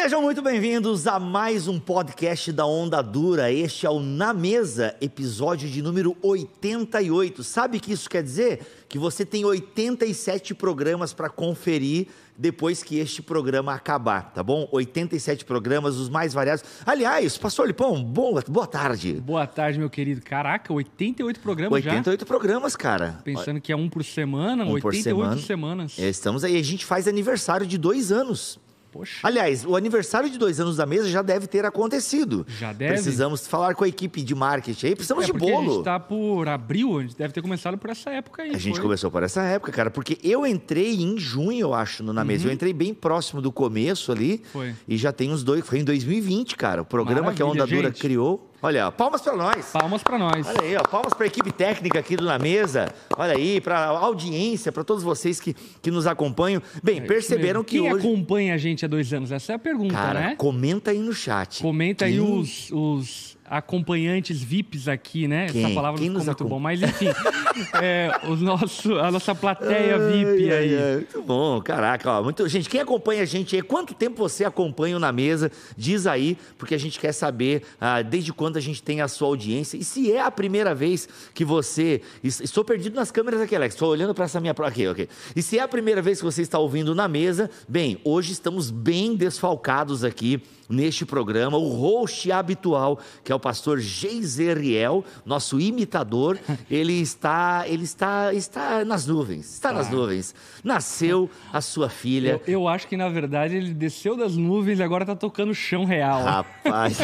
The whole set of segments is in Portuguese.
Sejam muito bem-vindos a mais um podcast da Onda Dura. Este é o Na Mesa, episódio de número 88. Sabe o que isso quer dizer? Que você tem 87 programas para conferir depois que este programa acabar, tá bom? 87 programas, os mais variados. Aliás, Pastor Lipão, boa, boa tarde. Boa tarde, meu querido. Caraca, 88 programas 88 já? 88 programas, cara. Pensando que é um por semana, Um por 88 semana. semanas. É, Estamos aí, a gente faz aniversário de dois anos. Poxa, Aliás, o aniversário de dois anos da mesa já deve ter acontecido. Já deve? Precisamos falar com a equipe de marketing aí, precisamos é de porque a bolo. gente tá por abril, a gente deve ter começado por essa época aí. A gente foi? começou por essa época, cara, porque eu entrei em junho, eu acho, no Na Mesa. Eu entrei bem próximo do começo ali. Uhum. Foi. E já tem uns dois. Foi em 2020, cara. O programa que a Onda Maravilha, Dura gente. criou. Olha, palmas pra nós. Palmas pra nós. Olha aí, ó, palmas para a equipe técnica aqui do Na Mesa. Olha aí, para a audiência, para todos vocês que, que nos acompanham. Bem, perceberam que Quem hoje. acompanha a gente há dois anos? Essa é a pergunta, Cara, né? comenta aí no chat. Comenta aí Quem- os, os acompanhantes VIPs aqui, né? Quem? Essa palavra Quem não ficou muito acom- bom, mas enfim, é, o nosso, a nossa plateia VIP Ai, aí. ai, ai, Muito bom, caraca. Ó, muito, gente, quem acompanha a gente aí, quanto tempo você acompanha o na mesa? Diz aí, porque a gente quer saber ah, desde quando a gente tem a sua audiência. E se é a primeira vez que você. es- Estou perdido nas câmeras aqui, Alex. Estou olhando para essa minha. Aqui, ok. E se é a primeira vez que você está ouvindo na mesa, bem, hoje estamos bem desfalcados aqui neste programa. O host habitual, que é o pastor Geiseriel, nosso imitador, ele está, ele está, está nas nuvens, está nas nuvens. Nasceu a sua filha. Eu, eu acho que, na verdade, ele desceu das nuvens e agora tá tocando chão real. Rapaz,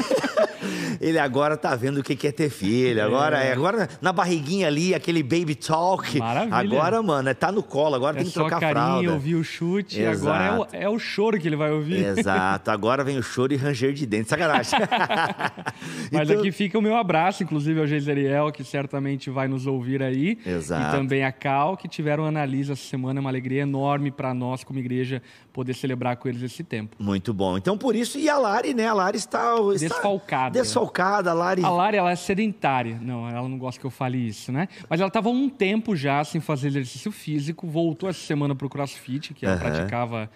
ele agora tá vendo o que é ter filho. Agora, é. agora na barriguinha ali, aquele baby talk. Maravilha. Agora, mano, é, tá no colo, agora é tem que trocar carinho, fralda. ouvir o chute. Exato. Agora é o, é o choro que ele vai ouvir. Exato, agora vem o choro e ranger de dente. Sacanagem. Mas Então- aqui fica o meu abraço, inclusive ao Geiseriel, que certamente vai nos ouvir aí. Exato. E também a Cal, que tiveram analisa essa semana. É uma alegria enorme para nós, como igreja, poder celebrar com eles esse tempo. Muito bom. Então, por isso, e a Lari, né? A Lari está. está Desfalcada. Desfalcada, a Lari. A Lari, ela é sedentária. Não, ela não gosta que eu fale isso, né? Mas ela estava um tempo já sem fazer exercício físico, voltou essa semana pro CrossFit, que ela Aham. praticava,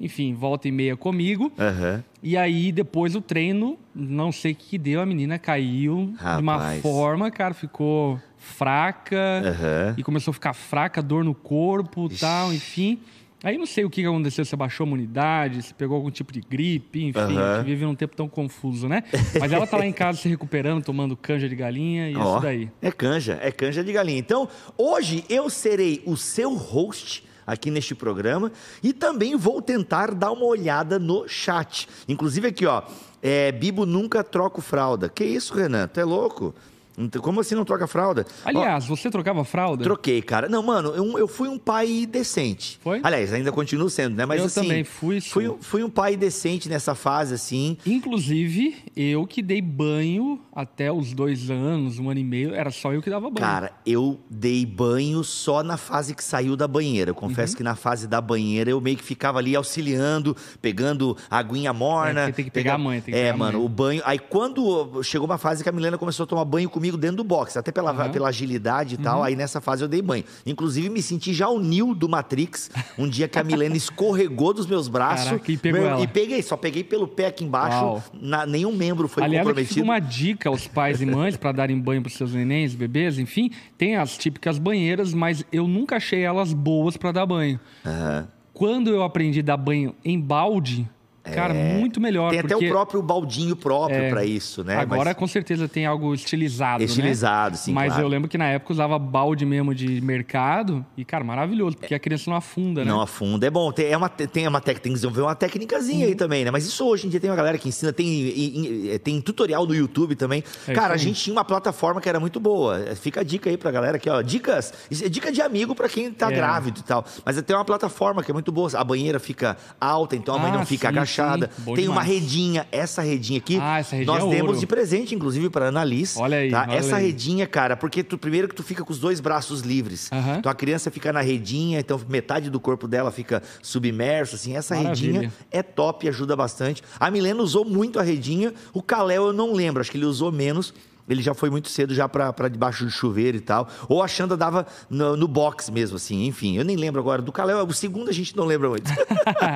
enfim, volta e meia comigo. Aham. E aí, depois do treino, não sei o que deu, a menina caiu de uma Rapaz. forma, cara, ficou fraca Aham. e começou a ficar fraca, dor no corpo e tal, enfim. Aí não sei o que aconteceu, se baixou a imunidade, se pegou algum tipo de gripe, enfim, Aham. a gente vive num tempo tão confuso, né? Mas ela tá lá em casa se recuperando, tomando canja de galinha e Ó, isso daí. É canja, é canja de galinha. Então, hoje eu serei o seu host aqui neste programa e também vou tentar dar uma olhada no chat. Inclusive aqui, ó, é, Bibo nunca troca fralda. Que isso, Renan? Tu é louco? Então, Como assim não troca fralda? Ó, Aliás, você trocava fralda? Troquei, cara. Não, mano, eu, eu fui um pai decente. Foi? Aliás, ainda continuo sendo, né? Mas Eu assim, também fui, Fui, sou. fui um pai decente nessa fase, assim. Inclusive, eu que dei banho até os dois anos, um ano e meio, era só eu que dava banho. Cara, eu dei banho só na fase que saiu da banheira. Eu confesso Uhum. que na fase da banheira eu meio que ficava ali auxiliando, pegando a aguinha morna. É, tem que pegar a mãe, tem que é, pegar mano, o banho. Aí quando chegou uma fase que a Milena começou a tomar banho comigo dentro do box, até pela. Uhum. pela agilidade e tal, aí nessa fase eu dei banho. Inclusive me senti já o Neo do Matrix, um dia que a Milena escorregou dos meus braços. Caraca, e pegou meu, ela. E peguei, só peguei pelo pé aqui embaixo, na- nenhum membro foi Aliás, comprometido. uma dica aos pais e mães para darem banho para seus nenéns, bebês, enfim. Tem as típicas banheiras, mas eu nunca achei elas boas para dar banho. Aham. Quando eu aprendi a dar banho em balde, cara, muito melhor. É. Tem até o próprio baldinho próprio É, pra isso, né? Agora, Mas- com certeza, tem algo estilizado, Estilizado, né? sim, Mas claro. eu lembro que na época usava balde mesmo de mercado e, cara, maravilhoso, porque a criança não afunda, né? Não afunda. É bom, tem, é uma, tem uma técnica, tem que desenvolver uma técnicazinha Uhum. aí também, né? Mas isso hoje em dia tem uma galera que ensina, tem, e- tem tutorial no YouTube também. É Cara, a isso aí. gente tinha uma plataforma que era muito boa. Fica a dica aí pra galera aqui, ó. Dicas, é dica de amigo pra quem tá É. grávido e tal. Mas tem uma plataforma que é muito boa. A banheira fica alta, então a mãe Ah, não fica sim, agachada. Sim. Tem uma demais. redinha, essa redinha aqui. Ah, essa redinha nós é demos ouro. de presente, inclusive, pra Annalise. Olha aí, tá? olha Essa aí. redinha, cara, porque tu, primeiro que tu fica com os dois braços livres. Aham. Então a criança fica na redinha, então metade do corpo dela fica submerso, assim. Essa Maravilha. redinha é top, ajuda bastante. A Milena usou muito a redinha, o Kalel eu não lembro, acho que ele usou menos. Ele já foi muito cedo já para debaixo do chuveiro e tal. Ou a Xanda dava no, no, box mesmo, assim. Enfim, eu nem lembro agora. Do Calé, o segundo a gente não lembra muito.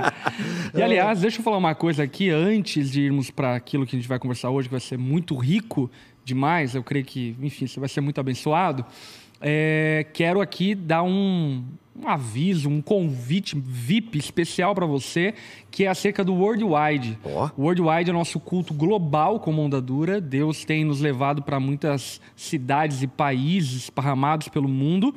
e aliás, deixa eu falar uma coisa aqui antes de irmos para aquilo que a gente vai conversar hoje, que vai ser muito rico demais. Eu creio que, enfim, você vai ser muito abençoado. É, quero aqui dar um, um aviso, um convite VIP especial para você, que é acerca do Worldwide. Oh. O Worldwide é nosso culto global como onda dura. Deus tem nos levado para muitas cidades e países esparramados pelo mundo.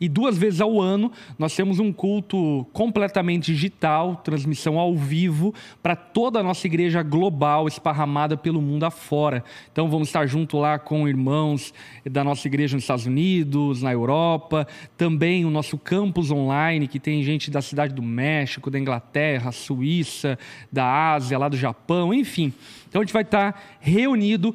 E duas vezes ao ano nós temos um culto completamente digital, transmissão ao vivo, para toda a nossa igreja global, esparramada pelo mundo afora. Então vamos estar junto lá com irmãos da nossa igreja nos Estados Unidos, na Europa, também o nosso campus online, que tem gente da cidade do México, da Inglaterra, Suíça, da Ásia, lá do Japão, enfim. Então a gente vai estar reunido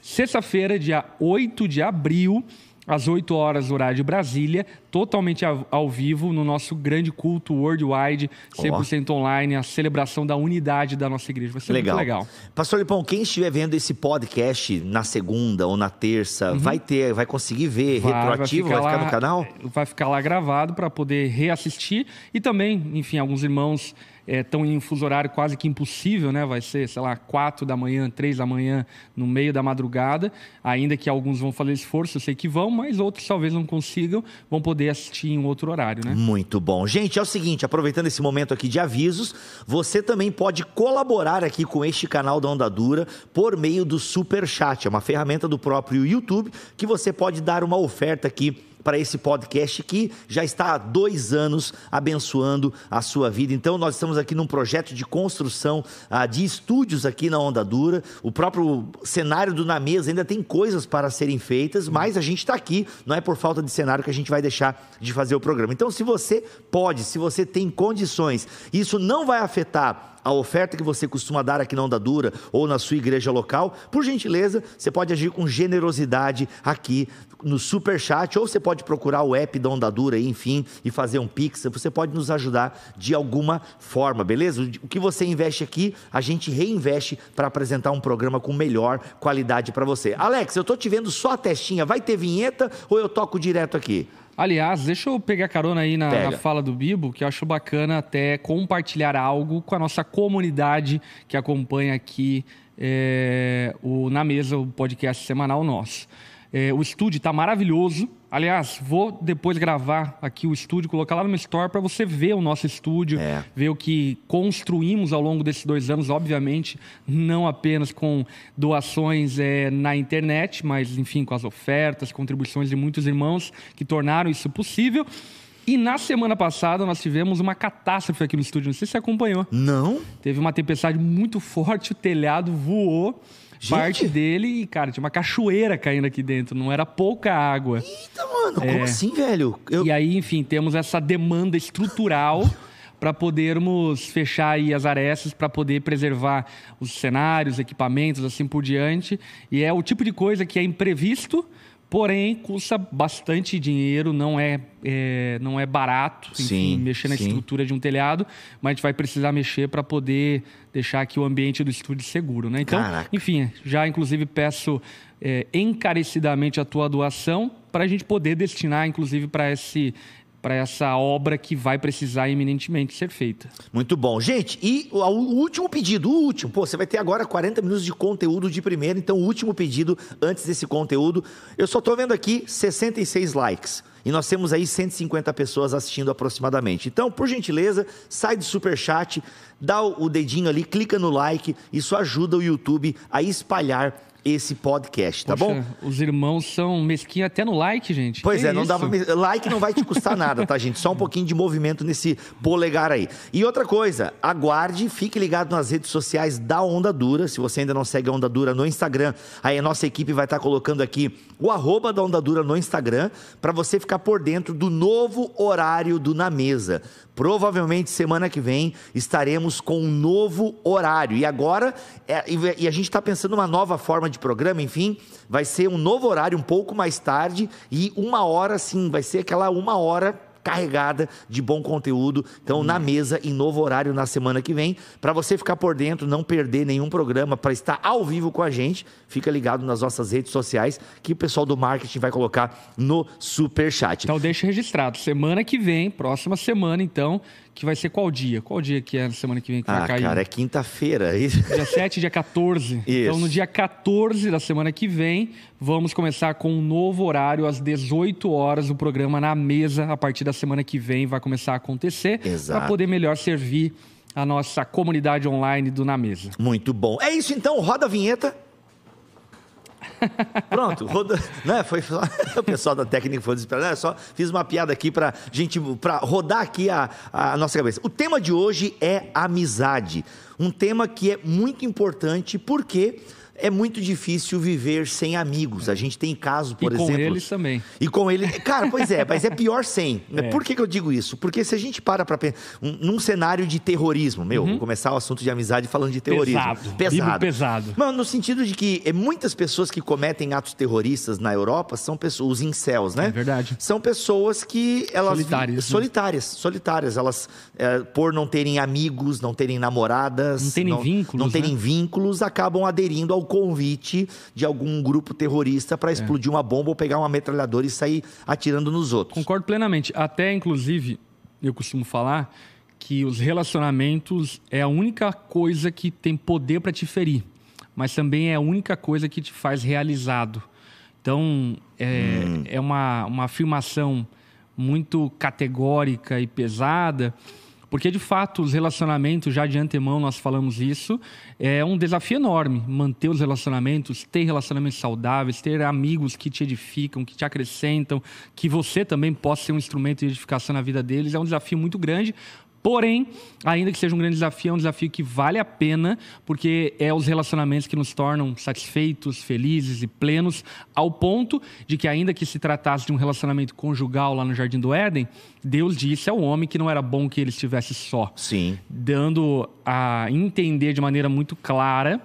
sexta-feira, dia 8 de abril às 8 horas, horário de Brasília, totalmente ao vivo, no nosso grande culto worldwide, 100% oh. online, a celebração da unidade da nossa igreja. Vai ser legal. muito legal. Pastor Lipão, quem estiver vendo esse podcast na segunda ou na terça, uhum. vai ter, vai conseguir ver vai, retroativo, vai ficar, vai ficar lá, no canal? Vai ficar lá gravado para poder reassistir e também, enfim, alguns irmãos estão é, em um fuso horário quase que impossível, né? Vai ser, sei lá, quatro da manhã, três da manhã, no meio da madrugada. Ainda que alguns vão fazer esforço, eu sei que vão, mas outros talvez não consigam, vão poder assistir em outro horário, né? Muito bom. Gente, é o seguinte, aproveitando esse momento aqui de avisos, você também pode colaborar aqui com este canal da Onda Dura por meio do Super Chat. É uma ferramenta do próprio YouTube que você pode dar uma oferta aqui para esse podcast que já está há dois anos abençoando a sua vida. Então, nós estamos aqui num projeto de construção ah, de estúdios aqui na Onda Dura. O próprio cenário do Na Mesa ainda tem coisas para serem feitas, mas a gente está aqui, não é por falta de cenário que a gente vai deixar de fazer o programa. Então, se você pode, se você tem condições, isso não vai afetar a oferta que você costuma dar aqui na Onda Dura ou na sua igreja local, por gentileza, você pode agir com generosidade aqui no Super Chat ou você pode procurar o app da Onda Dura, enfim, e fazer um Pix. Você pode nos ajudar de alguma forma, beleza? O que você investe aqui, a gente reinveste para apresentar um programa com melhor qualidade para você. Alex, eu tô te vendo só a testinha. Vai ter vinheta ou eu toco direto aqui? Aliás, deixa eu pegar carona aí na, na, fala do Bibo, que eu acho bacana até compartilhar algo com a nossa comunidade que acompanha aqui é, o Na Mesa, o podcast semanal nosso. É, o estúdio está maravilhoso. Aliás, vou depois gravar aqui o estúdio, colocar lá no meu store para você ver o nosso estúdio, é. ver o que construímos ao longo desses dois anos, obviamente, não apenas com doações é, na internet, mas, enfim, com as ofertas, contribuições de muitos irmãos que tornaram isso possível. E na semana passada nós tivemos uma catástrofe aqui no estúdio, não sei se você acompanhou. Não. Teve uma tempestade muito forte, o telhado voou. Gente. parte dele e, cara, tinha uma cachoeira caindo aqui dentro, não era pouca água. Eita, mano, é. como assim, velho? Eu... E aí, enfim, temos essa demanda estrutural para podermos fechar aí as arestas, para poder preservar os cenários, equipamentos, assim por diante. E é o tipo de coisa que é imprevisto, Porém, custa bastante dinheiro, não é, é não é barato, enfim, sim, mexer na sim. estrutura de um telhado, mas a gente vai precisar mexer para poder deixar aqui o ambiente do estúdio seguro, né? Então, Caraca. enfim, já inclusive peço é, encarecidamente a tua doação para a gente poder destinar, inclusive, para esse para essa obra que vai precisar eminentemente ser feita. Muito bom. Gente, e o, último pedido, o último, pô, você vai ter agora 40 minutos de conteúdo de primeira, então o último pedido antes desse conteúdo. Eu só estou vendo aqui 66 likes. E nós temos aí 150 pessoas assistindo aproximadamente. Então, por gentileza, sai do super chat, dá o dedinho ali, clica no like, isso ajuda o YouTube a espalhar esse podcast, tá Poxa, bom? Os irmãos são mesquinhos até no like, gente. Pois que é, não dá pra... Like não vai te custar nada, tá, gente? Só um pouquinho de movimento nesse polegar aí. E outra coisa, aguarde, fique ligado nas redes sociais da Onda Dura. Se você ainda não segue a Onda Dura no Instagram, aí a nossa equipe vai estar colocando aqui o arroba da Onda Dura no Instagram, para você ficar por dentro do novo horário do Na Mesa. Provavelmente semana que vem estaremos com um novo horário. E agora, é, e a gente está pensando uma nova forma de programa, enfim, vai ser um novo horário um pouco mais tarde e uma hora, sim, vai ser aquela uma hora carregada de bom conteúdo. Então, na mesa, em novo horário na semana que vem, para você ficar por dentro, não perder nenhum programa, para estar ao vivo com a gente, fica ligado nas nossas redes sociais, que o pessoal do marketing vai colocar no super chat. Então, deixa registrado. Semana que vem, próxima semana, então, que vai ser qual dia? Qual dia que é a semana que vem que ah, vai cair? cara, é quinta-feira. Dia 7, dia 14. Isso. Então, no dia 14 da semana que vem, vamos começar com um novo horário, às 18 horas, o programa na mesa. A partir da semana que vem vai começar a acontecer. Para poder melhor servir a nossa comunidade online do Na Mesa. Muito bom. É isso então, roda a vinheta. Pronto, roda, né? Foi o pessoal da técnica foi desesperado. Né? Só fiz uma piada aqui para gente para rodar aqui a, a nossa cabeça. O tema de hoje é amizade, um tema que é muito importante porque é muito difícil viver sem amigos. A gente tem casos, por e exemplo. Com eles também. E com ele. Cara, pois é, mas é pior sem. É. Por que, que eu digo isso? Porque se a gente para para pensar. Um, num cenário de terrorismo, meu, uhum. vou começar o assunto de amizade falando de terrorismo. Pesado. Pesado. pesado. Mas no sentido de que é, muitas pessoas que cometem atos terroristas na Europa são pessoas, os incels, né? É verdade. São pessoas que elas. Solitárias. Né? Solitárias, solitárias. Elas, é, por não terem amigos, não terem namoradas. Não terem não, vínculos. Não terem né? vínculos, acabam aderindo ao convite de algum grupo terrorista para é. explodir é. uma bomba ou pegar uma metralhadora e sair atirando nos outros. Concordo plenamente. Até, inclusive, eu costumo falar que os relacionamentos é a única coisa que tem poder para te ferir, mas também é a única coisa que te faz realizado. Então, é, hum. é uma, uma afirmação muito categórica e pesada, porque, de fato, os relacionamentos, já de antemão nós falamos isso, é um desafio enorme. Manter os relacionamentos, ter relacionamentos saudáveis, ter amigos que te edificam, que te acrescentam, que você também possa ser um instrumento de edificação na vida deles, é um desafio muito grande, Porém, ainda que seja um grande desafio, é um desafio que vale a pena, porque é os relacionamentos que nos tornam satisfeitos, felizes e plenos, ao ponto de que, ainda que se tratasse de um relacionamento conjugal lá no Jardim do Éden, Deus disse ao homem que não era bom que ele estivesse só. Sim. Dando a entender de maneira muito clara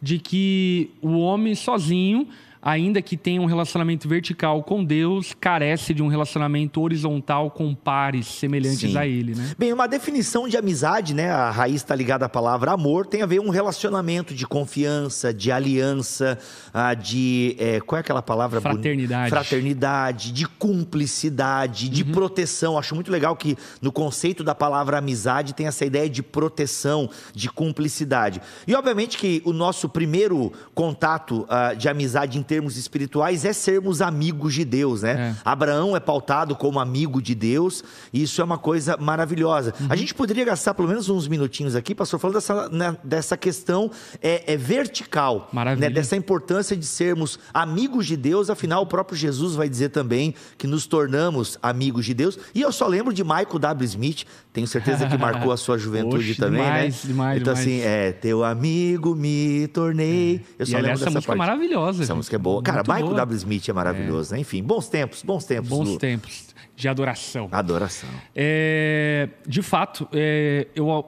de que o homem sozinho ainda que tenha um relacionamento vertical com Deus, carece de um relacionamento horizontal com pares semelhantes Sim. a ele, né? Bem, uma definição de amizade, né? A raiz está ligada à palavra amor, tem a ver um relacionamento de confiança, de aliança, ah, de é, qual é aquela palavra? Fraternidade. Fraternidade, de cumplicidade, de uhum. proteção. Acho muito legal que no conceito da palavra amizade tem essa ideia de proteção, de cumplicidade. E obviamente que o nosso primeiro contato uh, de amizade termos espirituais é sermos amigos de Deus, né? É. Abraão é pautado como amigo de Deus, e isso é uma coisa maravilhosa. Uhum. A gente poderia gastar pelo menos uns minutinhos aqui, pastor, falando dessa, né, dessa questão é, é vertical, né, dessa importância de sermos amigos de Deus, afinal, o próprio Jesus vai dizer também que nos tornamos amigos de Deus. E eu só lembro de Michael W. Smith, tenho certeza que marcou a sua juventude Oxe, também, demais, né? Demais, então, demais. assim, é, teu amigo me tornei. É. Eu só e, lembro essa dessa música parte. é maravilhosa. Essa música é boa. Cara, Michael boa. W. Smith é maravilhoso, é. né? Enfim, bons tempos, bons tempos. Bons do... tempos de adoração. Adoração. É, de fato, é, eu,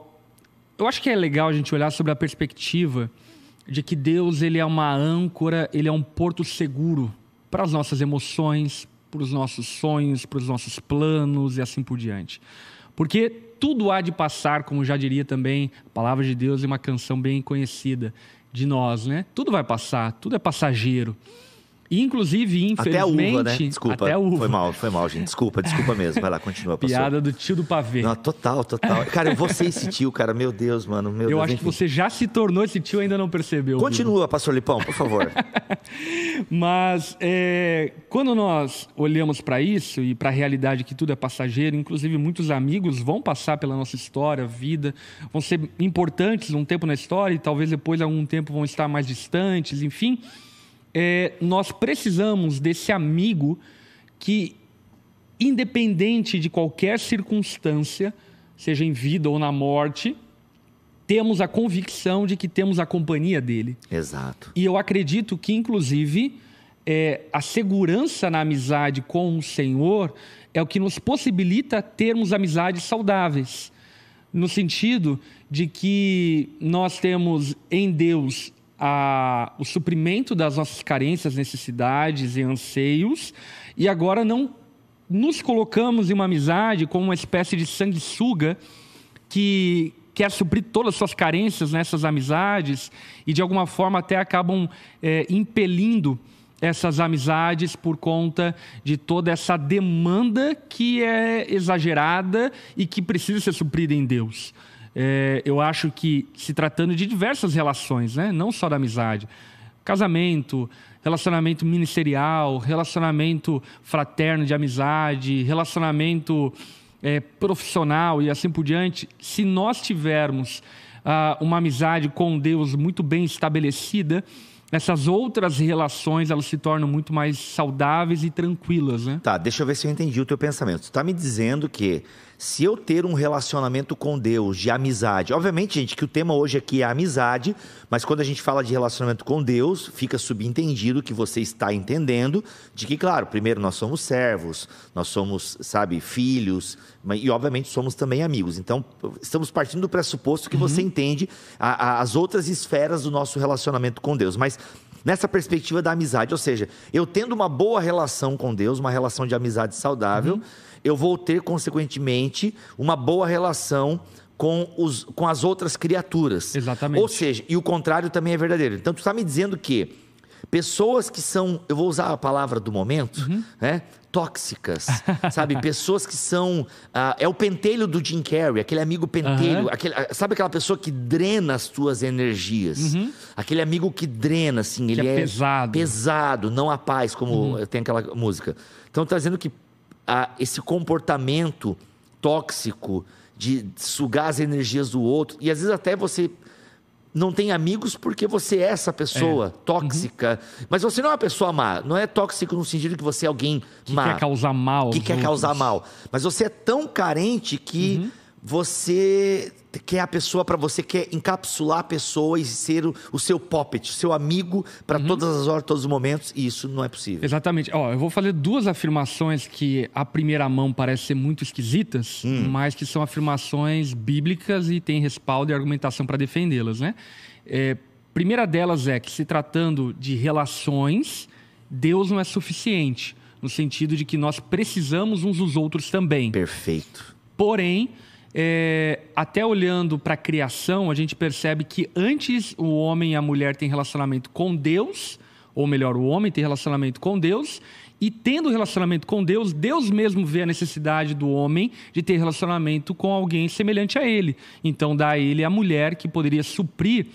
eu acho que é legal a gente olhar sobre a perspectiva de que Deus ele é uma âncora, ele é um porto seguro para as nossas emoções, para os nossos sonhos, para os nossos planos e assim por diante. Porque tudo há de passar, como já diria também a palavra de Deus em uma canção bem conhecida de nós, né? Tudo vai passar, tudo é passageiro. E, inclusive, infelizmente... Até a uva, né? Desculpa. Até a uva. Foi mal, foi mal, gente. Desculpa, desculpa mesmo. Vai lá, continua, pastor. Piada do tio do pavê. Não, total, total. Cara, eu vou ser esse tio, cara. Meu Deus, mano. Meu eu Deus, acho enfim. que você já se tornou esse tio e ainda não percebeu. Continua, viu? pastor Lipão, por favor. Mas, é, quando nós olhamos para isso e para a realidade que tudo é passageiro, inclusive muitos amigos vão passar pela nossa história, vida, vão ser importantes um tempo na história e talvez depois, algum tempo, vão estar mais distantes, enfim é, nós precisamos desse amigo que, independente de qualquer circunstância, seja em vida ou na morte, temos a convicção de que temos a companhia dele. Exato. E eu acredito que, inclusive, é, a segurança na amizade com o Senhor é o que nos possibilita termos amizades saudáveis. No sentido de que nós temos em Deus a, o suprimento das nossas carências, necessidades e anseios, e agora não nos colocamos em uma amizade como uma espécie de sanguessuga que quer suprir todas as suas carências nessas amizades e de alguma forma até acabam é, impelindo essas amizades por conta de toda essa demanda que é exagerada e que precisa ser suprida em Deus. É, eu acho que se tratando de diversas relações, né? não só da amizade, casamento, relacionamento ministerial, relacionamento fraterno de amizade, relacionamento é, profissional e assim por diante, se nós tivermos ah, uma amizade com Deus muito bem estabelecida, essas outras relações elas se tornam muito mais saudáveis e tranquilas, né? Tá, deixa eu ver se eu entendi o teu pensamento. Tu está me dizendo que se eu ter um relacionamento com Deus de amizade, obviamente, gente, que o tema hoje aqui é amizade, mas quando a gente fala de relacionamento com Deus, fica subentendido que você está entendendo de que, claro, primeiro nós somos servos, nós somos, sabe, filhos, e obviamente somos também amigos. Então, estamos partindo do pressuposto que uhum. você entende a, a, as outras esferas do nosso relacionamento com Deus. Mas nessa perspectiva da amizade, ou seja, eu tendo uma boa relação com Deus, uma relação de amizade saudável. Uhum eu vou ter, consequentemente, uma boa relação com, os, com as outras criaturas. Exatamente. Ou seja, e o contrário também é verdadeiro. Então, tu está me dizendo que pessoas que são, eu vou usar a palavra do momento, uhum. né? Tóxicas, sabe? Pessoas que são. Uh, é o pentelho do Jim Carrey, aquele amigo pentelho. Uhum. Aquele, ah, sabe aquela pessoa que drena as tuas energias? Uhum. Aquele amigo que drena, assim, que ele é, é, pesado. Pesado, não a paz, como uhum. tem aquela música. Então, está dizendo que a esse comportamento tóxico de sugar as energias do outro. E às vezes até você não tem amigos porque você é essa pessoa é. tóxica. Uhum. Mas você não é uma pessoa má. Não é tóxico no sentido que você é alguém que má. quer causar mal. Que quer outros. causar mal. Mas você é tão carente que uhum. você quer a pessoa para você, quer encapsular a pessoa e ser o, o seu puppet, seu amigo para uhum. todas as horas, todos os momentos, e isso não é possível. Exatamente. Ó, eu vou fazer duas afirmações que à primeira mão parecem ser muito esquisitas, hum. mas que são afirmações bíblicas e tem respaldo e argumentação para defendê-las, né? É, primeira delas é que se tratando de relações, Deus não é suficiente, no sentido de que nós precisamos uns dos outros também. Perfeito. Porém, é, até olhando para a criação, a gente percebe que antes o homem e a mulher têm relacionamento com Deus, ou melhor, o homem tem relacionamento com Deus, e tendo relacionamento com Deus, Deus mesmo vê a necessidade do homem de ter relacionamento com alguém semelhante a ele. Então dá a ele a mulher que poderia suprir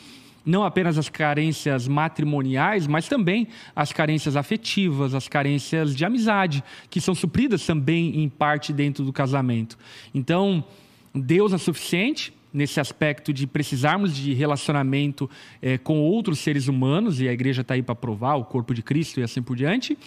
não apenas as carências matrimoniais, mas também as carências afetivas, as carências de amizade, que são supridas também em parte dentro do casamento. Então, Deus é suficiente nesse aspecto de precisarmos de relacionamento é, com outros seres humanos, e a igreja está aí para provar o corpo de Cristo e assim por diante.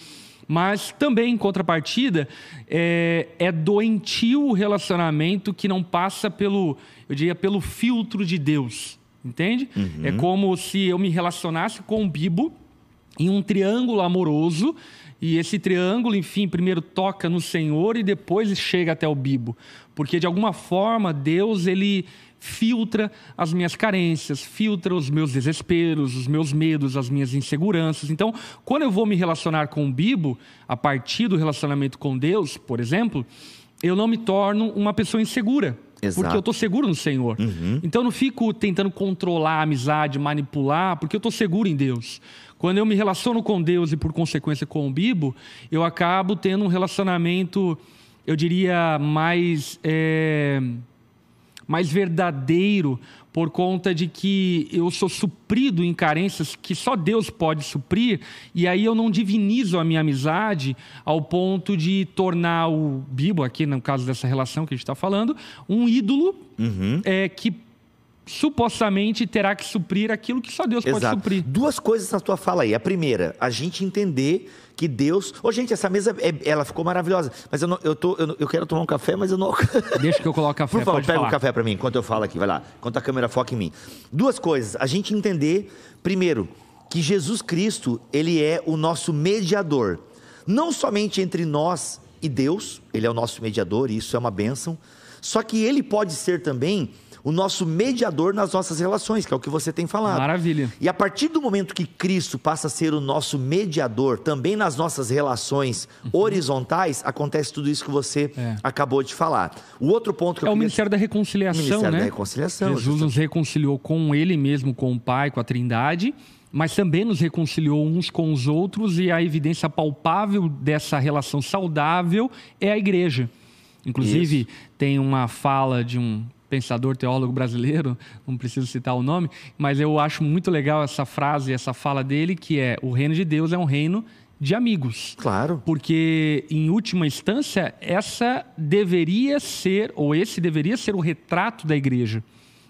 Mas também, em contrapartida, é, é doentio o relacionamento que não passa pelo, eu diria, pelo filtro de Deus. Entende? Uhum. É como se eu me relacionasse com um bibo em um triângulo amoroso e esse triângulo, enfim, primeiro toca no Senhor e depois chega até o bibo porque de alguma forma Deus ele filtra as minhas carências, filtra os meus desesperos, os meus medos, as minhas inseguranças. Então, quando eu vou me relacionar com o Bibo, a partir do relacionamento com Deus, por exemplo, eu não me torno uma pessoa insegura. Exato. Porque eu estou seguro no Senhor. Uhum. Então eu não fico tentando controlar a amizade, manipular, porque eu estou seguro em Deus. Quando eu me relaciono com Deus e, por consequência, com o Bibo, eu acabo tendo um relacionamento eu diria, mais, é, mais verdadeiro, por conta de que eu sou suprido em carências que só Deus pode suprir, e aí eu não divinizo a minha amizade ao ponto de tornar o Bibo, aqui no caso dessa relação que a gente está falando, um ídolo uhum. é, que supostamente terá que suprir aquilo que só Deus Exato. pode suprir. Duas coisas na tua fala aí. A primeira, a gente entender que Deus. Ô, oh, gente, essa mesa é... ela ficou maravilhosa, mas eu, não, eu, tô, eu, eu, quero tomar um café, mas eu não. Deixa que eu coloque café. Por favor, pega o um café para mim enquanto eu falo aqui, vai lá. Enquanto a câmera foca em mim. Duas coisas. A gente entender, primeiro, que Jesus Cristo, ele é o nosso mediador. Não somente entre nós e Deus, ele é o nosso mediador, e isso é uma bênção. Só que ele pode ser também o nosso mediador nas nossas relações, que é o que você tem falado. Maravilha. E a partir do momento que Cristo passa a ser o nosso mediador também nas nossas relações uhum. horizontais, acontece tudo isso que você é. acabou de falar. O outro ponto que é eu o Ministério da Reconciliação, Ministério né? da Reconciliação. Jesus justamente. nos reconciliou com Ele mesmo, com o Pai, com a Trindade mas também nos reconciliou uns com os outros e a evidência palpável dessa relação saudável é a igreja. Inclusive, Isso. tem uma fala de um pensador teólogo brasileiro, não preciso citar o nome, mas eu acho muito legal essa frase, essa fala dele, que é: o reino de Deus é um reino de amigos. Claro. Porque, em última instância, essa deveria ser, ou esse deveria ser o retrato da igreja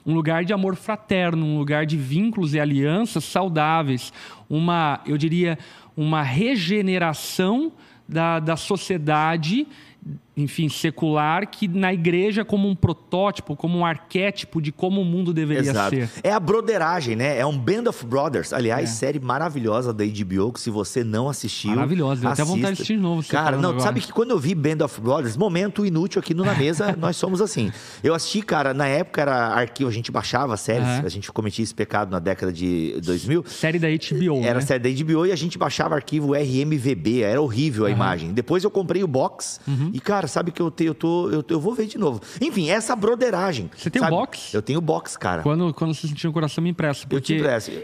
um lugar de amor fraterno, um lugar de vínculos e alianças saudáveis, uma, eu diria, uma regeneração da, da sociedade enfim, secular, que na igreja como um protótipo, como um arquétipo de como o mundo deveria Exato. ser. É a broderagem, né? É um Band of Brothers. Aliás, é. série maravilhosa da HBO, que se você não assistiu. Maravilhosa, deu até vontade de assistir de novo. Cara, não, agora. sabe que quando eu vi Band of Brothers, momento inútil aqui no Na Mesa, nós somos assim. Eu assisti, cara, na época era arquivo, a gente baixava séries, a gente cometia esse pecado na década de 2000. Série da HBO. Era né? série da HBO e a gente baixava arquivo RMVB, era horrível a imagem. Depois eu comprei o box uhum. e, cara, sabe que eu, te, eu tô eu, eu vou ver de novo. Enfim, essa broderagem. Você tem o box? Eu tenho box, cara. Quando, quando você sentiu o coração me impressa. Eu te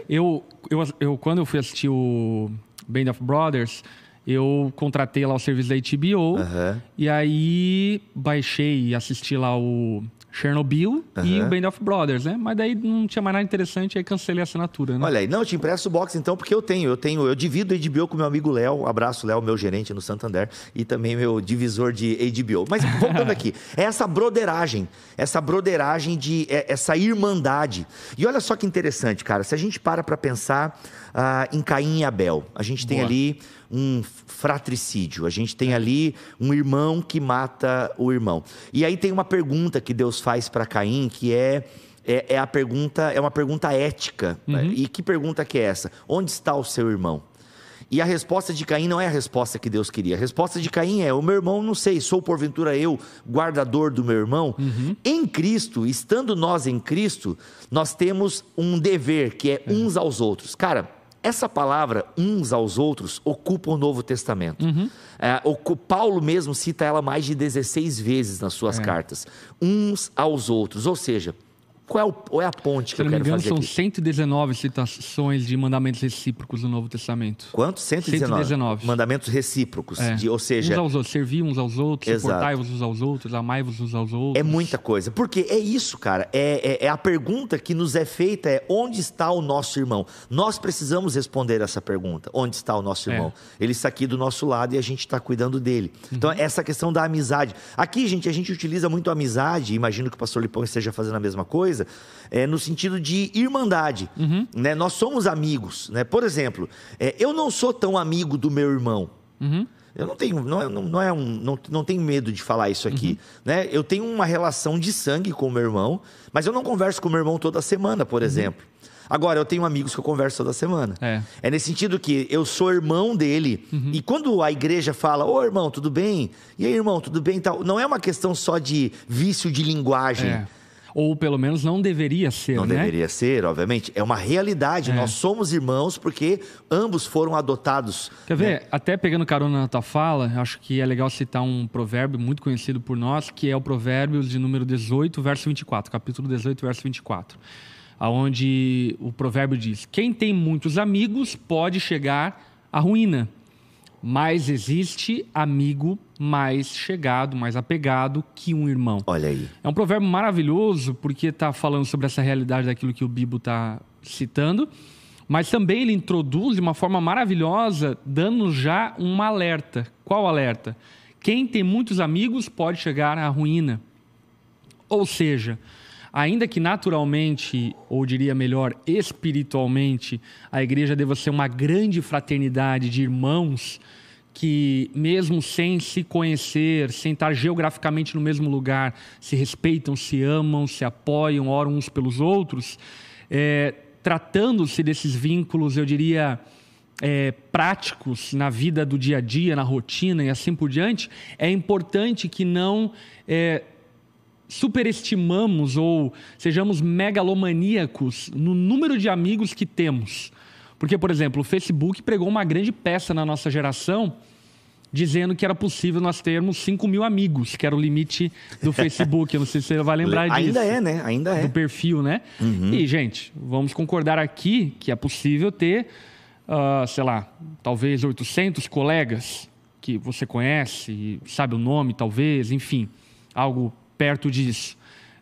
Eu, eu, eu, quando eu fui assistir o Band of Brothers, eu contratei lá o serviço da HBO. Uhum. E aí baixei e assisti lá o Chernobyl uhum. e o Band of Brothers, né? Mas daí não tinha mais nada interessante, aí cancelei a assinatura, né? Olha aí, não, eu te empresto o box então, porque eu tenho, eu tenho, eu divido o HBO com meu amigo Léo, abraço Léo, meu gerente no Santander, e também meu divisor de HBO. Mas voltando aqui, é essa broderagem, essa broderagem de, é, essa irmandade. E olha só que interessante, cara, se a gente para para pensar uh, em Caim e Abel, a gente tem Boa. ali um fratricídio. A gente tem ali um irmão que mata o irmão. E aí tem uma pergunta que Deus faz para Caim, que é, é, é, a pergunta, é uma pergunta ética. Uhum. E que pergunta que é essa? Onde está o seu irmão? E a resposta de Caim não é a resposta que Deus queria. A resposta de Caim é: o meu irmão, não sei, sou porventura eu, guardador do meu irmão. Uhum. Em Cristo, estando nós em Cristo, nós temos um dever que é, é. uns aos outros. Cara, essa palavra, uns aos outros, ocupa o Novo Testamento. Uhum. É, o, Paulo mesmo cita ela mais de 16 vezes nas suas é. cartas. Uns aos outros. Ou seja, qual é, o, qual é a ponte que eu quero engano, fazer são aqui? 119 citações de mandamentos recíprocos no Novo Testamento. Quantos? 119. 119. Mandamentos recíprocos. É. De, ou seja... Uns aos outros. Servir uns aos outros, suportai-vos uns aos outros, amai-vos uns aos outros. É muita coisa. Porque é isso, cara. É, é, é, a pergunta que nos é feita é onde está o nosso irmão? Nós precisamos responder essa pergunta. Onde está o nosso é. irmão? É. Ele está aqui do nosso lado e a gente está cuidando dele. Então, uhum. Então, essa questão da amizade. Aqui, gente, a gente utiliza muito a amizade. Imagino que o pastor Lipão esteja fazendo a mesma coisa coisa é, no sentido de irmandade. Uhum. Né? Nós somos amigos. Né? Por exemplo, é, eu não sou tão amigo do meu irmão. Uhum. Eu não tenho, não é, não é um, não, não tenho medo de falar isso aqui, uhum. né? Eu tenho uma relação de sangue com o meu irmão, mas eu não converso com o meu irmão toda semana, por uhum. exemplo. Agora, eu tenho amigos que eu converso toda semana. É, é nesse sentido que eu sou irmão dele. Uhum. E quando a igreja fala, ô irmão, tudo bem? E aí, irmão, tudo bem? Tal, não é uma questão só de vício de linguagem. É. Ou pelo menos não deveria ser, não né? deveria ser, obviamente. É uma realidade. É. Nós somos irmãos porque ambos foram adotados. Quer né? ver? Até pegando carona na tua fala, acho que é legal citar um provérbio muito conhecido por nós, que é o provérbio de número 18, verso 24. Capítulo 18, verso 24. Aonde o provérbio diz: Quem tem muitos amigos pode chegar à ruína mas existe amigo mais chegado, mais apegado que um irmão. Olha aí. É um provérbio maravilhoso porque está falando sobre essa realidade daquilo que o Bibo está citando, mas também ele introduz de uma forma maravilhosa, dando já um alerta. Qual alerta? Quem tem muitos amigos pode chegar à ruína. Ou seja, ainda que naturalmente, ou diria melhor, espiritualmente, a igreja deva ser uma grande fraternidade de irmãos que, mesmo sem se conhecer, sem estar geograficamente no mesmo lugar, se respeitam, se amam, se apoiam, oram uns pelos outros, é, tratando-se desses vínculos, eu diria. É, práticos na vida do dia a dia, na rotina e assim por diante, é importante que não é, superestimamos ou sejamos megalomaníacos no número de amigos que temos. Porque, por exemplo, o Facebook pregou uma grande peça na nossa geração dizendo que era possível nós termos 5 mil amigos, que era o limite do Facebook. Eu não sei se você vai lembrar disso. Ainda é, né? Ainda é. Do perfil, né? Uhum. E, gente, vamos concordar aqui que é possível ter, uh, sei lá, talvez 800 colegas que você conhece, sabe o nome, talvez, enfim, algo perto disso.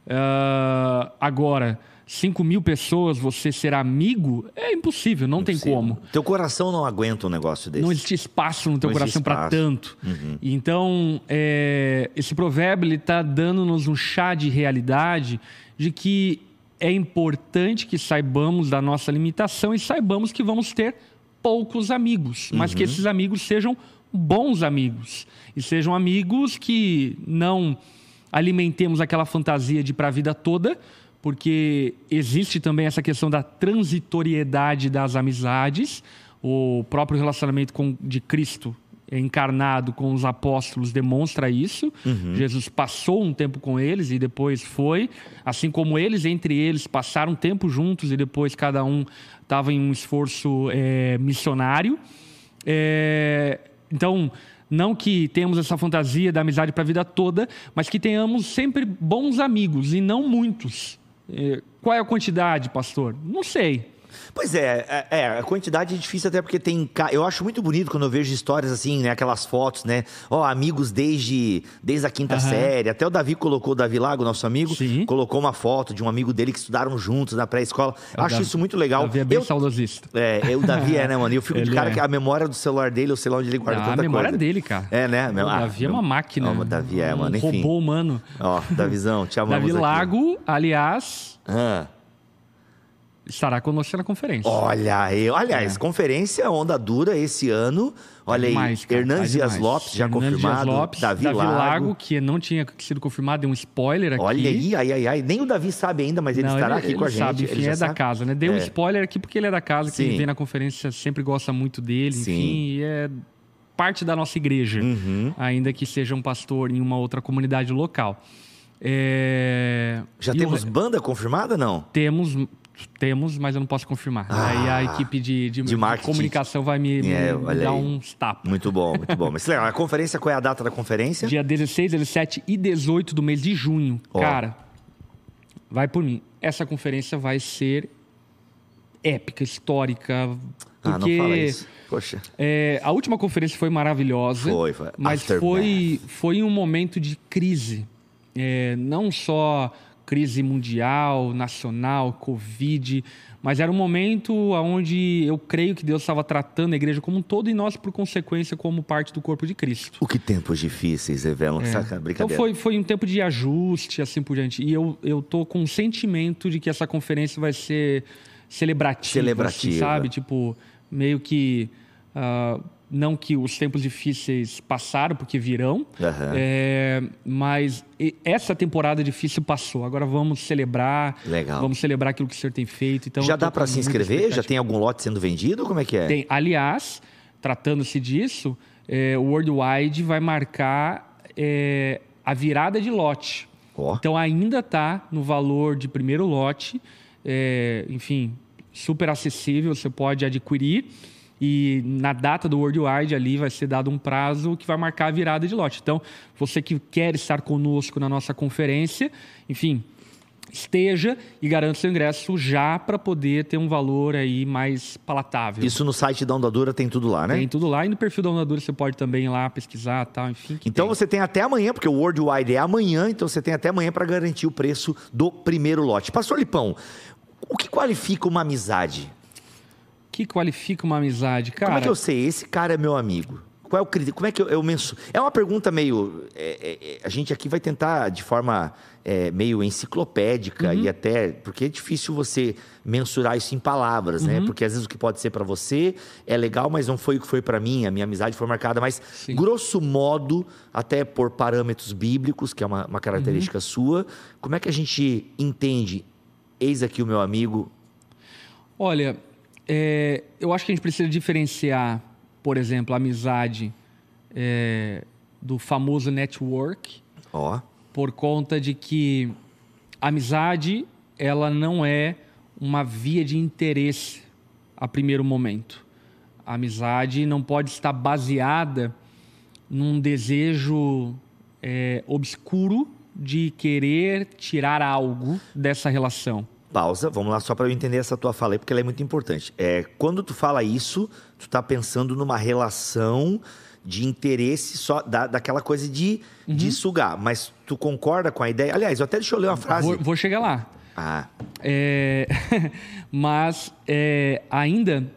Uh, agora 5 mil pessoas você ser amigo, é impossível, não impossível. tem como. Teu coração não aguenta um negócio desse. Não existe espaço no teu não coração para tanto. Uhum. Então, é, esse provérbio está dando-nos um chá de realidade de que é importante que saibamos da nossa limitação e saibamos que vamos ter poucos amigos, mas uhum. que esses amigos sejam bons amigos e sejam amigos que não alimentemos aquela fantasia de para a vida toda, porque existe também essa questão da transitoriedade das amizades. O próprio relacionamento com, de Cristo encarnado com os apóstolos demonstra isso. Uhum. Jesus passou um tempo com eles e depois foi, assim como eles entre eles passaram tempo juntos e depois cada um estava em um esforço é, missionário. É, então não que tenhamos essa fantasia da amizade para a vida toda, mas que tenhamos sempre bons amigos e não muitos. É, qual é a quantidade, pastor? Não sei. Pois é, é, é, a quantidade é difícil até porque tem. Eu acho muito bonito quando eu vejo histórias assim, né? Aquelas fotos, né? Ó, amigos desde, desde a quinta uhum. série. Até o Davi colocou, o Davi Lago, nosso amigo, Sim. colocou uma foto de um amigo dele que estudaram juntos na pré-escola. É acho Davi, isso muito legal. O Davi é bem eu, saudosista. É, o Davi é, né, mano? E eu fico de cara é. que a memória do celular dele, o celular onde ele guarda ah, tanta A memória coisa. dele, cara. É, né? O ah, Davi é uma máquina. O Davi é, mano. Enfim. Robô humano. Ó, Davizão, te amamos Davi Lago, aliás. Ah estará conosco na conferência. Olha, eu, aliás, é. conferência Onda Dura esse ano. Olha demais, aí, cara, Hernandes Dias Lopes já Hernandes confirmado. Dias Lopes, Davi, Davi Lago. Lago. que não tinha sido confirmado, deu um spoiler aqui. Olha aí, ai, ai, ai. Nem o Davi sabe ainda, mas ele não, estará ele, aqui ele com a gente. Sabe, enfim, ele é da casa, né? Deu é. um spoiler aqui porque ele é da casa, Sim. quem vem na conferência sempre gosta muito dele, Sim. enfim, e é parte da nossa igreja, uhum. ainda que seja um pastor em uma outra comunidade local. É... Já e temos banda confirmada, não? Temos, temos, mas eu não posso confirmar. Ah, Aí a equipe de, de, de, de comunicação vai me, é, me dar um tapas. Muito bom, muito bom. Mas a conferência, qual é a data da conferência? Dia 16, 17 e 18 do mês de junho. Oh. Cara, vai por mim. Essa conferência vai ser épica, histórica. Porque, ah, não fala isso. Poxa. É, a última conferência foi maravilhosa. Foi, foi. Mas foi, foi um momento de crise. É, não só crise mundial, nacional, Covid, mas era um momento onde eu creio que Deus estava tratando a igreja como um todo e nós, por consequência, como parte do corpo de Cristo. O que tempos difíceis revelam, é. saca? Brincadeira. Então foi, foi um tempo de ajuste, assim por diante. E eu, eu tô com o sentimento de que essa conferência vai ser celebrativa, celebrativa. Assim, sabe? Tipo, meio que... Uh, não que os tempos difíceis passaram, porque virão, uhum. é, mas essa temporada difícil passou. Agora vamos celebrar. Legal. Vamos celebrar aquilo que o senhor tem feito. Então, Já dá para se inscrever? Já tem algum lote sendo vendido? Como é que é? Tem. Aliás, tratando-se disso, é, o Worldwide vai marcar é, a virada de lote. Oh. Então ainda está no valor de primeiro lote. É, enfim, super acessível, você pode adquirir e na data do Worldwide ali vai ser dado um prazo que vai marcar a virada de lote. Então, você que quer estar conosco na nossa conferência, enfim, esteja e garanta seu ingresso já para poder ter um valor aí mais palatável. Isso no site da Ondadura tem tudo lá, né? Tem tudo lá e no perfil da Ondadura você pode também ir lá pesquisar, tal, enfim. Então tem. você tem até amanhã, porque o Worldwide é amanhã, então você tem até amanhã para garantir o preço do primeiro lote. Pastor Lipão, o que qualifica uma amizade? Que qualifica uma amizade, cara? Como é que eu sei? Esse cara é meu amigo. Qual é o critério? Como é que eu, eu menso? É uma pergunta meio. É, é, é, a gente aqui vai tentar de forma é, meio enciclopédica uhum. e até. Porque é difícil você mensurar isso em palavras, né? uhum. né? Porque às vezes o que pode ser para você é legal, mas não foi o que foi para mim. A minha amizade foi marcada. Mas, Sim. grosso modo, até por parâmetros bíblicos, que é uma, uma característica uhum. sua, como é que a gente entende? Eis aqui o meu amigo. Olha, é, eu acho que a gente precisa diferenciar, por exemplo, a amizade é, do famoso network. Oh. por conta de que a amizade ela não é uma via de interesse a primeiro momento. A amizade não pode estar baseada num desejo é, obscuro de querer tirar algo dessa relação. Pausa, vamos lá só para eu entender essa tua fala aí, porque ela é muito importante. É, quando tu fala isso, tu está pensando numa relação de interesse só da, daquela coisa de, uhum. de sugar. Mas tu concorda com a ideia? Aliás, eu até deixa eu ler uma frase. Vou, vou chegar lá. Ah. É, mas é, ainda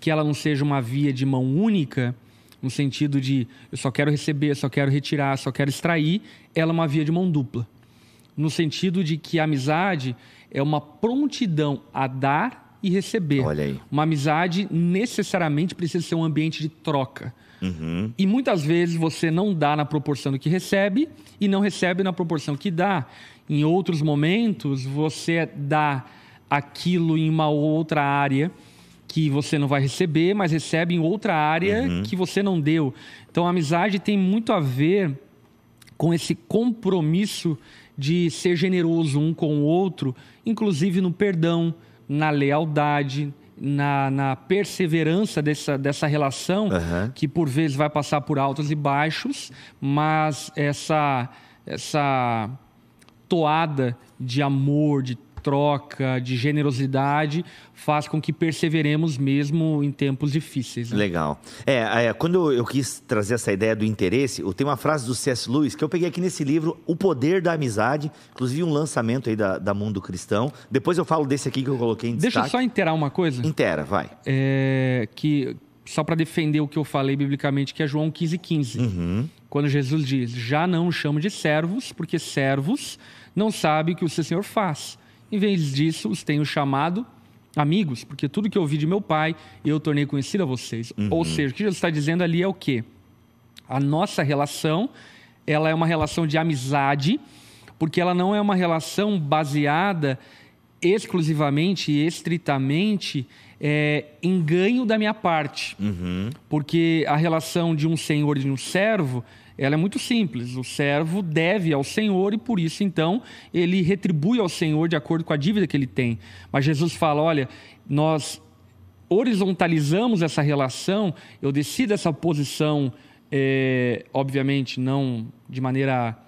que ela não seja uma via de mão única, no sentido de eu só quero receber, só quero retirar, só quero extrair, ela é uma via de mão dupla. No sentido de que a amizade é uma prontidão a dar e receber. Olha aí. Uma amizade necessariamente precisa ser um ambiente de troca. Uhum. E muitas vezes você não dá na proporção do que recebe e não recebe na proporção que dá. Em outros momentos, você dá aquilo em uma outra área que você não vai receber, mas recebe em outra área uhum. que você não deu. Então, a amizade tem muito a ver com esse compromisso de ser generoso um com o outro, inclusive no perdão, na lealdade, na, na perseverança dessa, dessa relação, uhum. que por vezes vai passar por altos e baixos, mas essa, essa toada de amor, de troca, de generosidade, faz com que perseveremos mesmo em tempos difíceis. Né? Legal. É, é, quando eu quis trazer essa ideia do interesse, tem uma frase do C.S. Lewis que eu peguei aqui nesse livro, O Poder da Amizade, inclusive um lançamento aí da, da Mundo Cristão. Depois eu falo desse aqui que eu coloquei em Deixa destaque. Deixa eu só inteirar uma coisa. Intera, vai. É, que só para defender o que eu falei biblicamente, que é João 15,15. 15, uhum. Quando Jesus diz: Já não chamo de servos, porque servos não sabem o que o seu Senhor faz. Em vez disso, os tenho chamado amigos, porque tudo que eu ouvi de meu pai, eu tornei conhecido a vocês. Uhum. Ou seja, o que Jesus está dizendo ali é o quê? A nossa relação, ela é uma relação de amizade, porque ela não é uma relação baseada exclusivamente e estritamente é, em ganho da minha parte. Uhum. Porque a relação de um senhor e de um servo ela é muito simples. O servo deve ao Senhor e por isso então ele retribui ao Senhor de acordo com a dívida que ele tem. Mas Jesus fala: olha, nós horizontalizamos essa relação, eu decido essa posição, é, obviamente não de maneira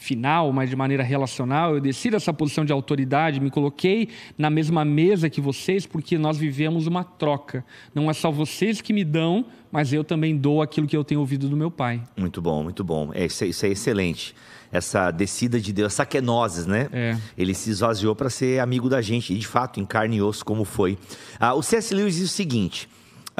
final, mas de maneira relacional. Eu decido essa posição de autoridade, me coloquei na mesma mesa que vocês, porque nós vivemos uma troca. Não é só vocês que me dão, mas eu também dou aquilo que eu tenho ouvido do meu pai. Muito bom, muito bom. É, isso, é, isso é excelente. Essa descida de Deus, essa quenoses, né? É. Ele se esvaziou para ser amigo da gente, e de fato, em carne e osso, como foi. Ah, o C.S. Lewis diz o seguinte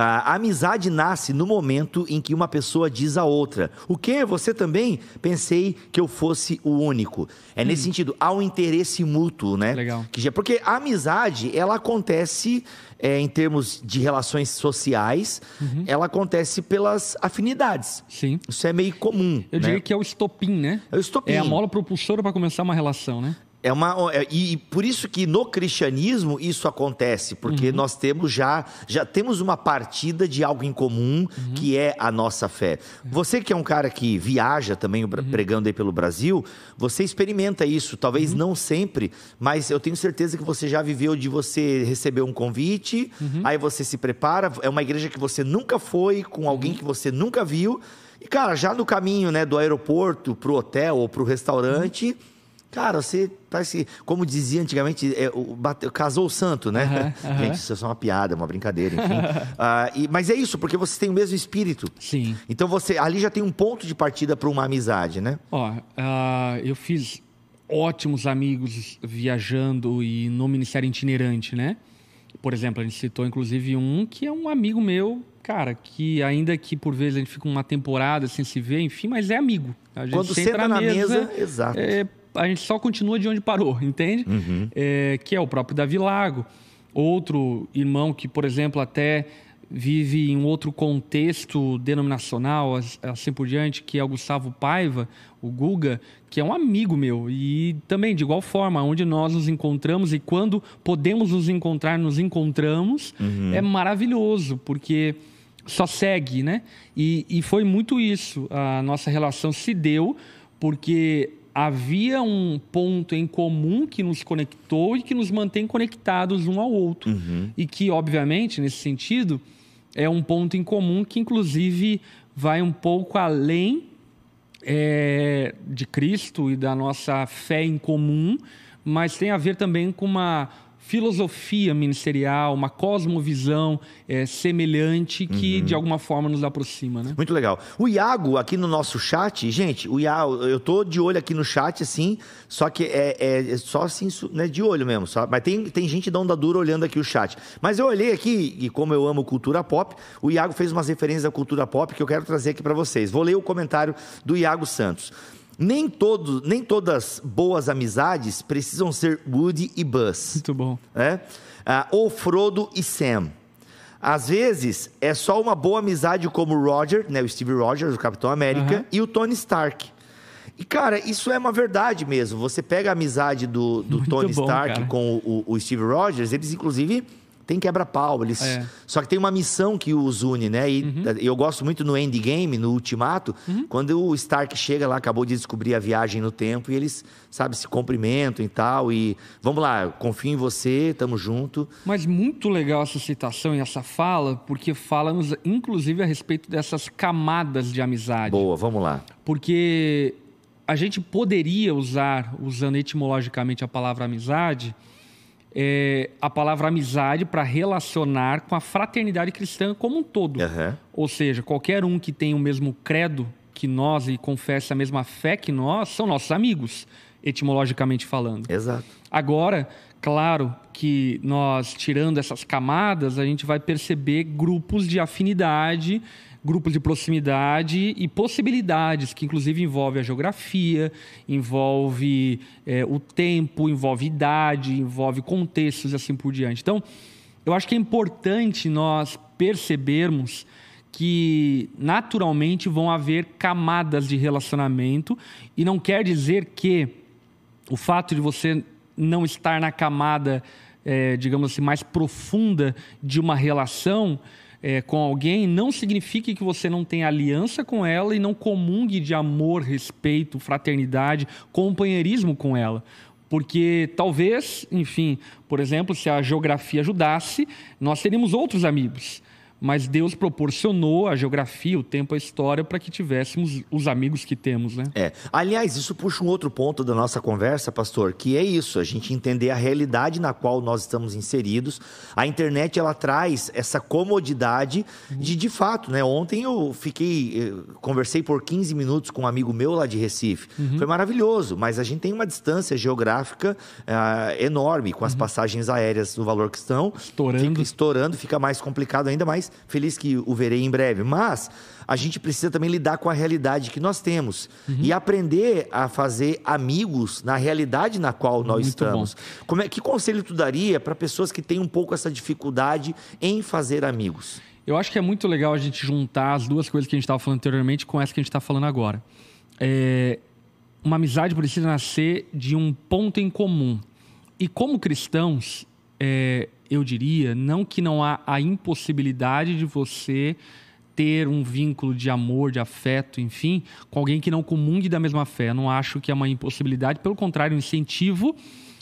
a amizade nasce no momento em que uma pessoa diz a outra: O que? Você também? Pensei que eu fosse o único. É hum. nesse sentido, há um interesse mútuo, né? Legal. Que porque a amizade, ela acontece é, em termos de relações sociais, uhum. ela acontece pelas afinidades. Sim. Isso é meio comum. Eu né? diria que é o estopim, né? É o estopim. É a mola propulsora para começar uma relação, né? É uma, é, e por isso que no cristianismo isso acontece, porque uhum. nós temos já, já temos uma partida de algo em comum, uhum. que é a nossa fé. Você que é um cara que viaja também uhum. pregando aí pelo Brasil, você experimenta isso, talvez uhum. não sempre, mas eu tenho certeza que você já viveu de você receber um convite, uhum. aí você se prepara, é uma igreja que você nunca foi, com alguém uhum. que você nunca viu, e cara, já no caminho, né, do aeroporto pro hotel ou pro restaurante, Cara, você parece, como dizia antigamente, é, o, bate, casou o santo, né? Uhum, uhum. Gente, isso é só uma piada, uma brincadeira, enfim. uh, e, mas é isso, porque você tem o mesmo espírito. Sim. Então você ali já tem um ponto de partida para uma amizade, né? Ó, uh, eu fiz ótimos amigos viajando e no Ministério Itinerante, né? Por exemplo, a gente citou inclusive um que é um amigo meu, cara, que ainda que por vezes a gente fica uma temporada sem se ver, enfim, mas é amigo. A gente Quando senta, na mesa, mesa exato. É, a gente só continua de onde parou, entende? Uhum. É, que é o próprio Davi Lago. Outro irmão que, por exemplo, até vive em outro contexto denominacional, assim por diante, que é o Gustavo Paiva, o Guga, que é um amigo meu. E também, de igual forma, onde nós nos encontramos e quando podemos nos encontrar, nos encontramos, uhum. é maravilhoso, porque só segue, né? E, e foi muito isso. A nossa relação se deu porque havia um ponto em comum que nos conectou e que nos mantém conectados um ao outro. Uhum. E que, obviamente, nesse sentido, é um ponto em comum que, inclusive, vai um pouco além é, de Cristo e da nossa fé em comum, mas tem a ver também com uma filosofia ministerial, uma cosmovisão é, semelhante que de alguma forma nos aproxima, né? Muito legal. O Iago aqui no nosso chat, gente, o Iago, eu tô de olho aqui no chat, assim, só que é, é- é só assim, né, de olho mesmo, só, mas tem, tem gente da onda dura olhando aqui o chat. Mas eu olhei aqui, e como eu amo cultura pop, o Iago fez umas referências à cultura pop que eu quero trazer aqui para vocês. Vou ler o comentário do Iago Santos. Nem, todo, nem todas boas amizades precisam ser Woody e Buzz Muito bom. né? Ah, ou Frodo e Sam. Às vezes, é só uma boa amizade como o Roger, né, o Steve Rogers, o Capitão América, Aham. e o Tony Stark. E, cara, isso é uma verdade mesmo. Você pega a amizade do, do Tony bom, Stark cara. com o, o Steve Rogers, eles, inclusive, têm quebra-pau. Eles... É. Uhum. Só que tem uma missão que os une, né? E eu gosto muito no Endgame, no Ultimato, quando o Stark chega lá, acabou de descobrir a viagem no tempo, e eles, sabe, se cumprimentam e tal. E vamos lá, confio em você, tamo junto. Mas muito legal essa citação e essa fala, porque fala-nos, inclusive, a respeito dessas camadas de amizade. Boa, vamos lá. Porque a gente poderia usar, usando etimologicamente a palavra amizade, é, a palavra amizade para relacionar com a fraternidade cristã como um todo. Aham. Ou seja, qualquer um que tem o mesmo credo que nós e confessa a mesma fé que nós são nossos amigos, etimologicamente falando. Exato. Agora, claro que nós, tirando essas camadas, a gente vai perceber grupos de afinidade, grupos de proximidade e possibilidades, que inclusive envolve a geografia, envolve eh, o tempo, envolve idade, envolve contextos e assim por diante. Então, eu acho que é importante nós percebermos que naturalmente vão haver camadas de relacionamento e não quer dizer que o fato de você não estar na camada, eh, digamos assim, mais profunda de uma relação eh, com alguém não significa que você não tenha aliança com ela e não comungue de amor, respeito, fraternidade, companheirismo com ela. Porque talvez, enfim, por exemplo, se a geografia ajudasse, nós teríamos outros amigos. Mas Deus proporcionou a geografia, o tempo, a história para que tivéssemos os amigos que temos, né? É. Aliás, isso puxa um outro ponto da nossa conversa, pastor, que é isso, a gente entender a realidade na qual nós estamos inseridos. A internet ela traz essa comodidade de de fato, né? Ontem eu fiquei eh, conversei por 15 minutos com um amigo meu lá de Recife. Foi maravilhoso, mas a gente tem uma distância geográfica ah, enorme com as passagens aéreas do valor que estão Estourando. Fica estourando, fica mais complicado ainda mais. Feliz que o verei em breve. Mas a gente precisa também lidar com a realidade que nós temos Uhum. e aprender a fazer amigos na realidade na qual nós Muito estamos. Como é, que conselho tu daria para pessoas que têm um pouco essa dificuldade em fazer amigos? Eu acho que é muito legal a gente juntar as duas coisas que a gente estava falando anteriormente com essa que a gente está falando agora. É, uma amizade precisa nascer de um ponto em comum. E como cristãos, é, eu diria, não que não há a impossibilidade de você ter um vínculo de amor, de afeto, enfim, com alguém que não comungue da mesma fé. Não acho que é uma impossibilidade, pelo contrário, um incentivo,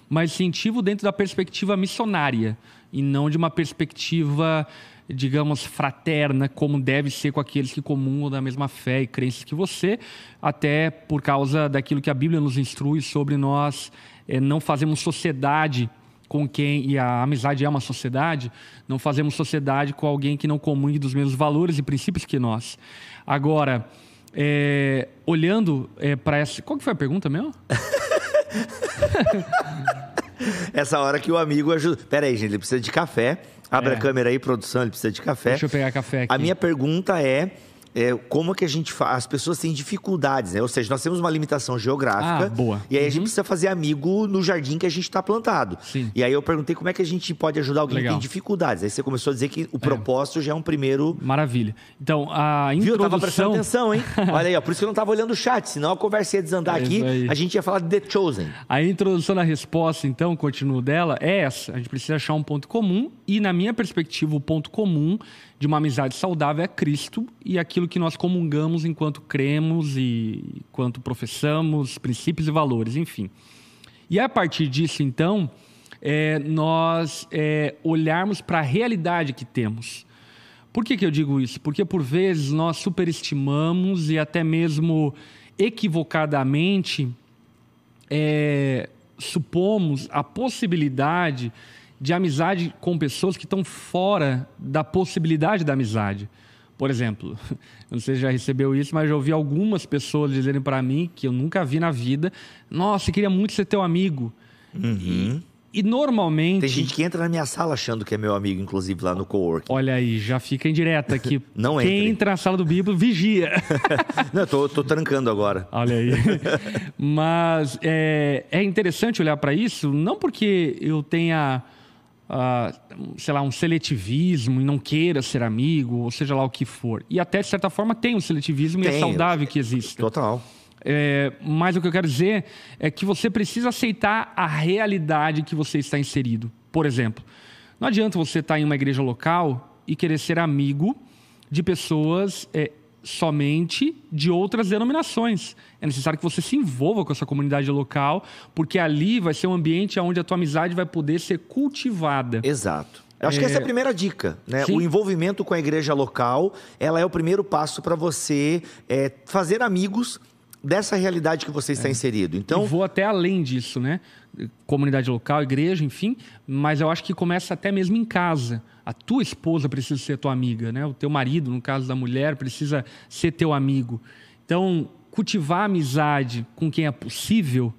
mas incentivo dentro da perspectiva missionária e não de uma perspectiva, digamos, fraterna, como deve ser com aqueles que comungam da mesma fé e crenças que você, até por causa daquilo que a Bíblia nos instrui sobre nós eh, não fazemos sociedade com quem, e a amizade é uma sociedade, não fazemos sociedade com alguém que não comungue dos mesmos valores e princípios que nós. Agora, eh, olhando para essa. Qual que foi a pergunta mesmo? Essa hora que o amigo ajuda. Pera aí, gente, ele precisa de café. Abre É. a câmera aí, produção, ele precisa de café. Deixa eu pegar café aqui. A minha pergunta é, é, como que a gente faz? As pessoas têm dificuldades, né? Ou seja, nós temos uma limitação geográfica. Ah, boa. E aí a gente precisa fazer amigo no jardim que a gente está plantado. Sim. E aí eu perguntei como é que a gente pode ajudar alguém que Legal. tem dificuldades. Aí você começou a dizer que o propósito já é um primeiro. Maravilha. Então, a Viu? Eu tava prestando introdução. atenção, hein? Olha aí, ó, por isso que eu não tava olhando o chat, senão a conversa ia desandar É aqui. aí. A gente ia falar de The Chosen. A introdução da resposta, então, continuo dela, é essa. A gente precisa achar um ponto comum e, na minha perspectiva, o ponto comum de uma amizade saudável é Cristo e aquilo que nós comungamos enquanto cremos e enquanto professamos, princípios e valores, enfim. E a partir disso, então, é, nós é, olharmos para a realidade que temos. Por que, que eu digo isso? Porque por vezes nós superestimamos e até mesmo equivocadamente é, supomos a possibilidade de amizade com pessoas que estão fora da possibilidade da amizade. Por exemplo, não sei se já recebeu isso, mas já ouvi algumas pessoas dizerem para mim que eu nunca vi na vida: Nossa, eu queria muito ser teu amigo. Uhum. E normalmente. Tem gente que entra na minha sala achando que é meu amigo, inclusive lá no coworking. Olha aí, já fica em direto aqui. Não Quem entre. entra na sala do Bíblia, vigia. Não, eu tô, tô trancando agora. Olha aí. Mas é, é interessante olhar para isso, não porque eu tenha, ah, sei lá, um seletivismo e não queira ser amigo, ou seja lá o que for. E até, de certa forma, tem um seletivismo e é saudável que exista. Total. É, mas o que eu quero dizer é que você precisa aceitar a realidade que você está inserido. Por exemplo, não adianta você estar em uma igreja local e querer ser amigo de pessoas é, somente de outras denominações. É necessário que você se envolva com essa comunidade local, porque ali vai ser um ambiente onde a tua amizade vai poder ser cultivada. Exato. Eu acho que essa é a primeira dica, né? Sim. O envolvimento com a igreja local, ela é o primeiro passo para você é, fazer amigos dessa realidade que você está inserido. Então, Então, vou até além disso, né? Comunidade local, igreja, enfim, mas eu acho que começa até mesmo em casa. A tua esposa precisa ser tua amiga, né? O teu marido, no caso da mulher, precisa ser teu amigo. Então, cultivar amizade com quem é possível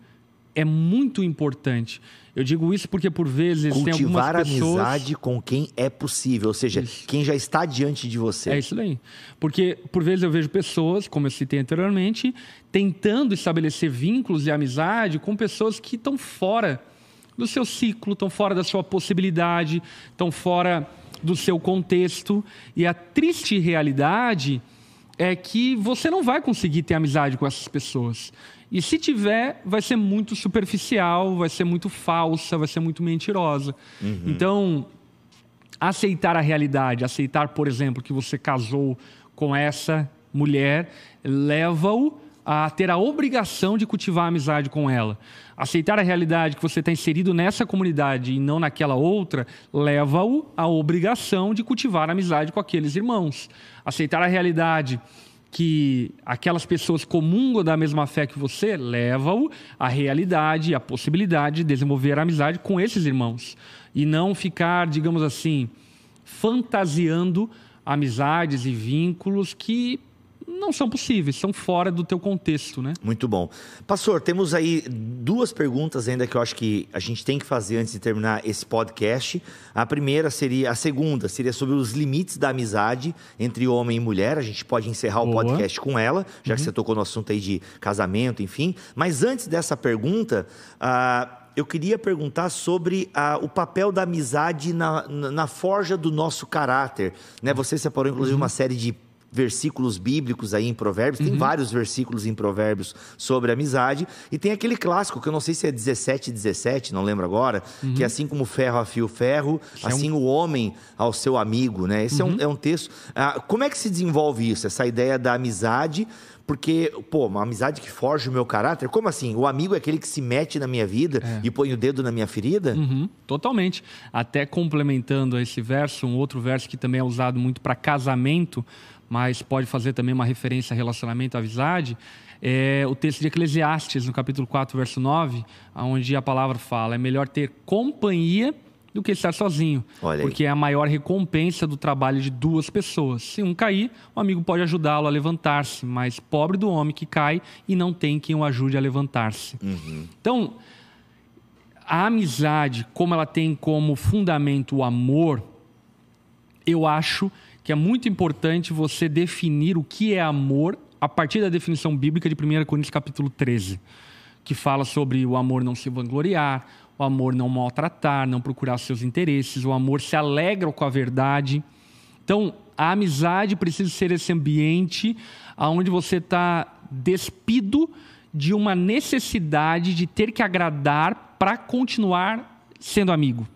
é muito importante. Eu digo isso porque por vezes tem cultivar algumas pessoas amizade com quem é possível, ou seja, Isso. quem já está diante de você. É isso daí. Porque, por vezes, eu vejo pessoas, como eu citei anteriormente, tentando estabelecer vínculos de amizade com pessoas que estão fora do seu ciclo, estão fora da sua possibilidade, estão fora do seu contexto. E a triste realidade é que você não vai conseguir ter amizade com essas pessoas. E se tiver, vai ser muito superficial, vai ser muito falsa, vai ser muito mentirosa. Então, aceitar a realidade, aceitar, por exemplo, que você casou com essa mulher, leva-o a ter a obrigação de cultivar a amizade com ela. Aceitar a realidade que você está inserido nessa comunidade e não naquela outra, leva-o à obrigação de cultivar a amizade com aqueles irmãos. Aceitar a realidade que aquelas pessoas comungam da mesma fé que você, leva-o à realidade, à possibilidade de desenvolver a amizade com esses irmãos. E não ficar, digamos assim, fantasiando amizades e vínculos que não são possíveis, são fora do teu contexto, né? Muito bom. Pastor, temos aí duas perguntas ainda que eu acho que a gente tem que fazer antes de terminar esse podcast. A primeira seria, a segunda seria sobre os limites da amizade entre homem e mulher. A gente pode encerrar o Boa. podcast com ela, já que você tocou no assunto aí de casamento, enfim. Mas antes dessa pergunta, ah, eu queria perguntar sobre ah, o papel da amizade na, na, na forja do nosso caráter. Né? Você separou, inclusive, uma série de versículos bíblicos aí em Provérbios, tem vários versículos em Provérbios sobre amizade, e tem aquele clássico, que eu não sei se é 17 17, não lembro agora, que é assim como o ferro afia o ferro, assim o homem ao seu amigo, né? Esse é, um, é um texto... Ah, como é que se desenvolve isso, essa ideia da amizade... Porque, pô, uma amizade que forja o meu caráter, como assim? O amigo é aquele que se mete na minha vida e põe o dedo na minha ferida? Uhum, totalmente. Até complementando esse verso, um outro verso que também é usado muito para casamento, mas pode fazer também uma referência a relacionamento, à amizade, é o texto de Eclesiastes, no capítulo 4, verso 9, onde a palavra fala: é melhor ter companhia do que estar sozinho, porque é a maior recompensa do trabalho de duas pessoas. Se um cair, o amigo pode ajudá-lo a levantar-se, mas pobre do homem que cai e não tem quem o ajude a levantar-se. Então, a amizade, como ela tem como fundamento o amor, eu acho que é muito importante você definir o que é amor a partir da definição bíblica de 1 Coríntios capítulo 13, que fala sobre o amor não se vangloriar, o amor não maltratar, não procurar seus interesses, o amor se alegra com a verdade. Então, a amizade precisa ser esse ambiente onde você está despido de uma necessidade de ter que agradar para continuar sendo amigo.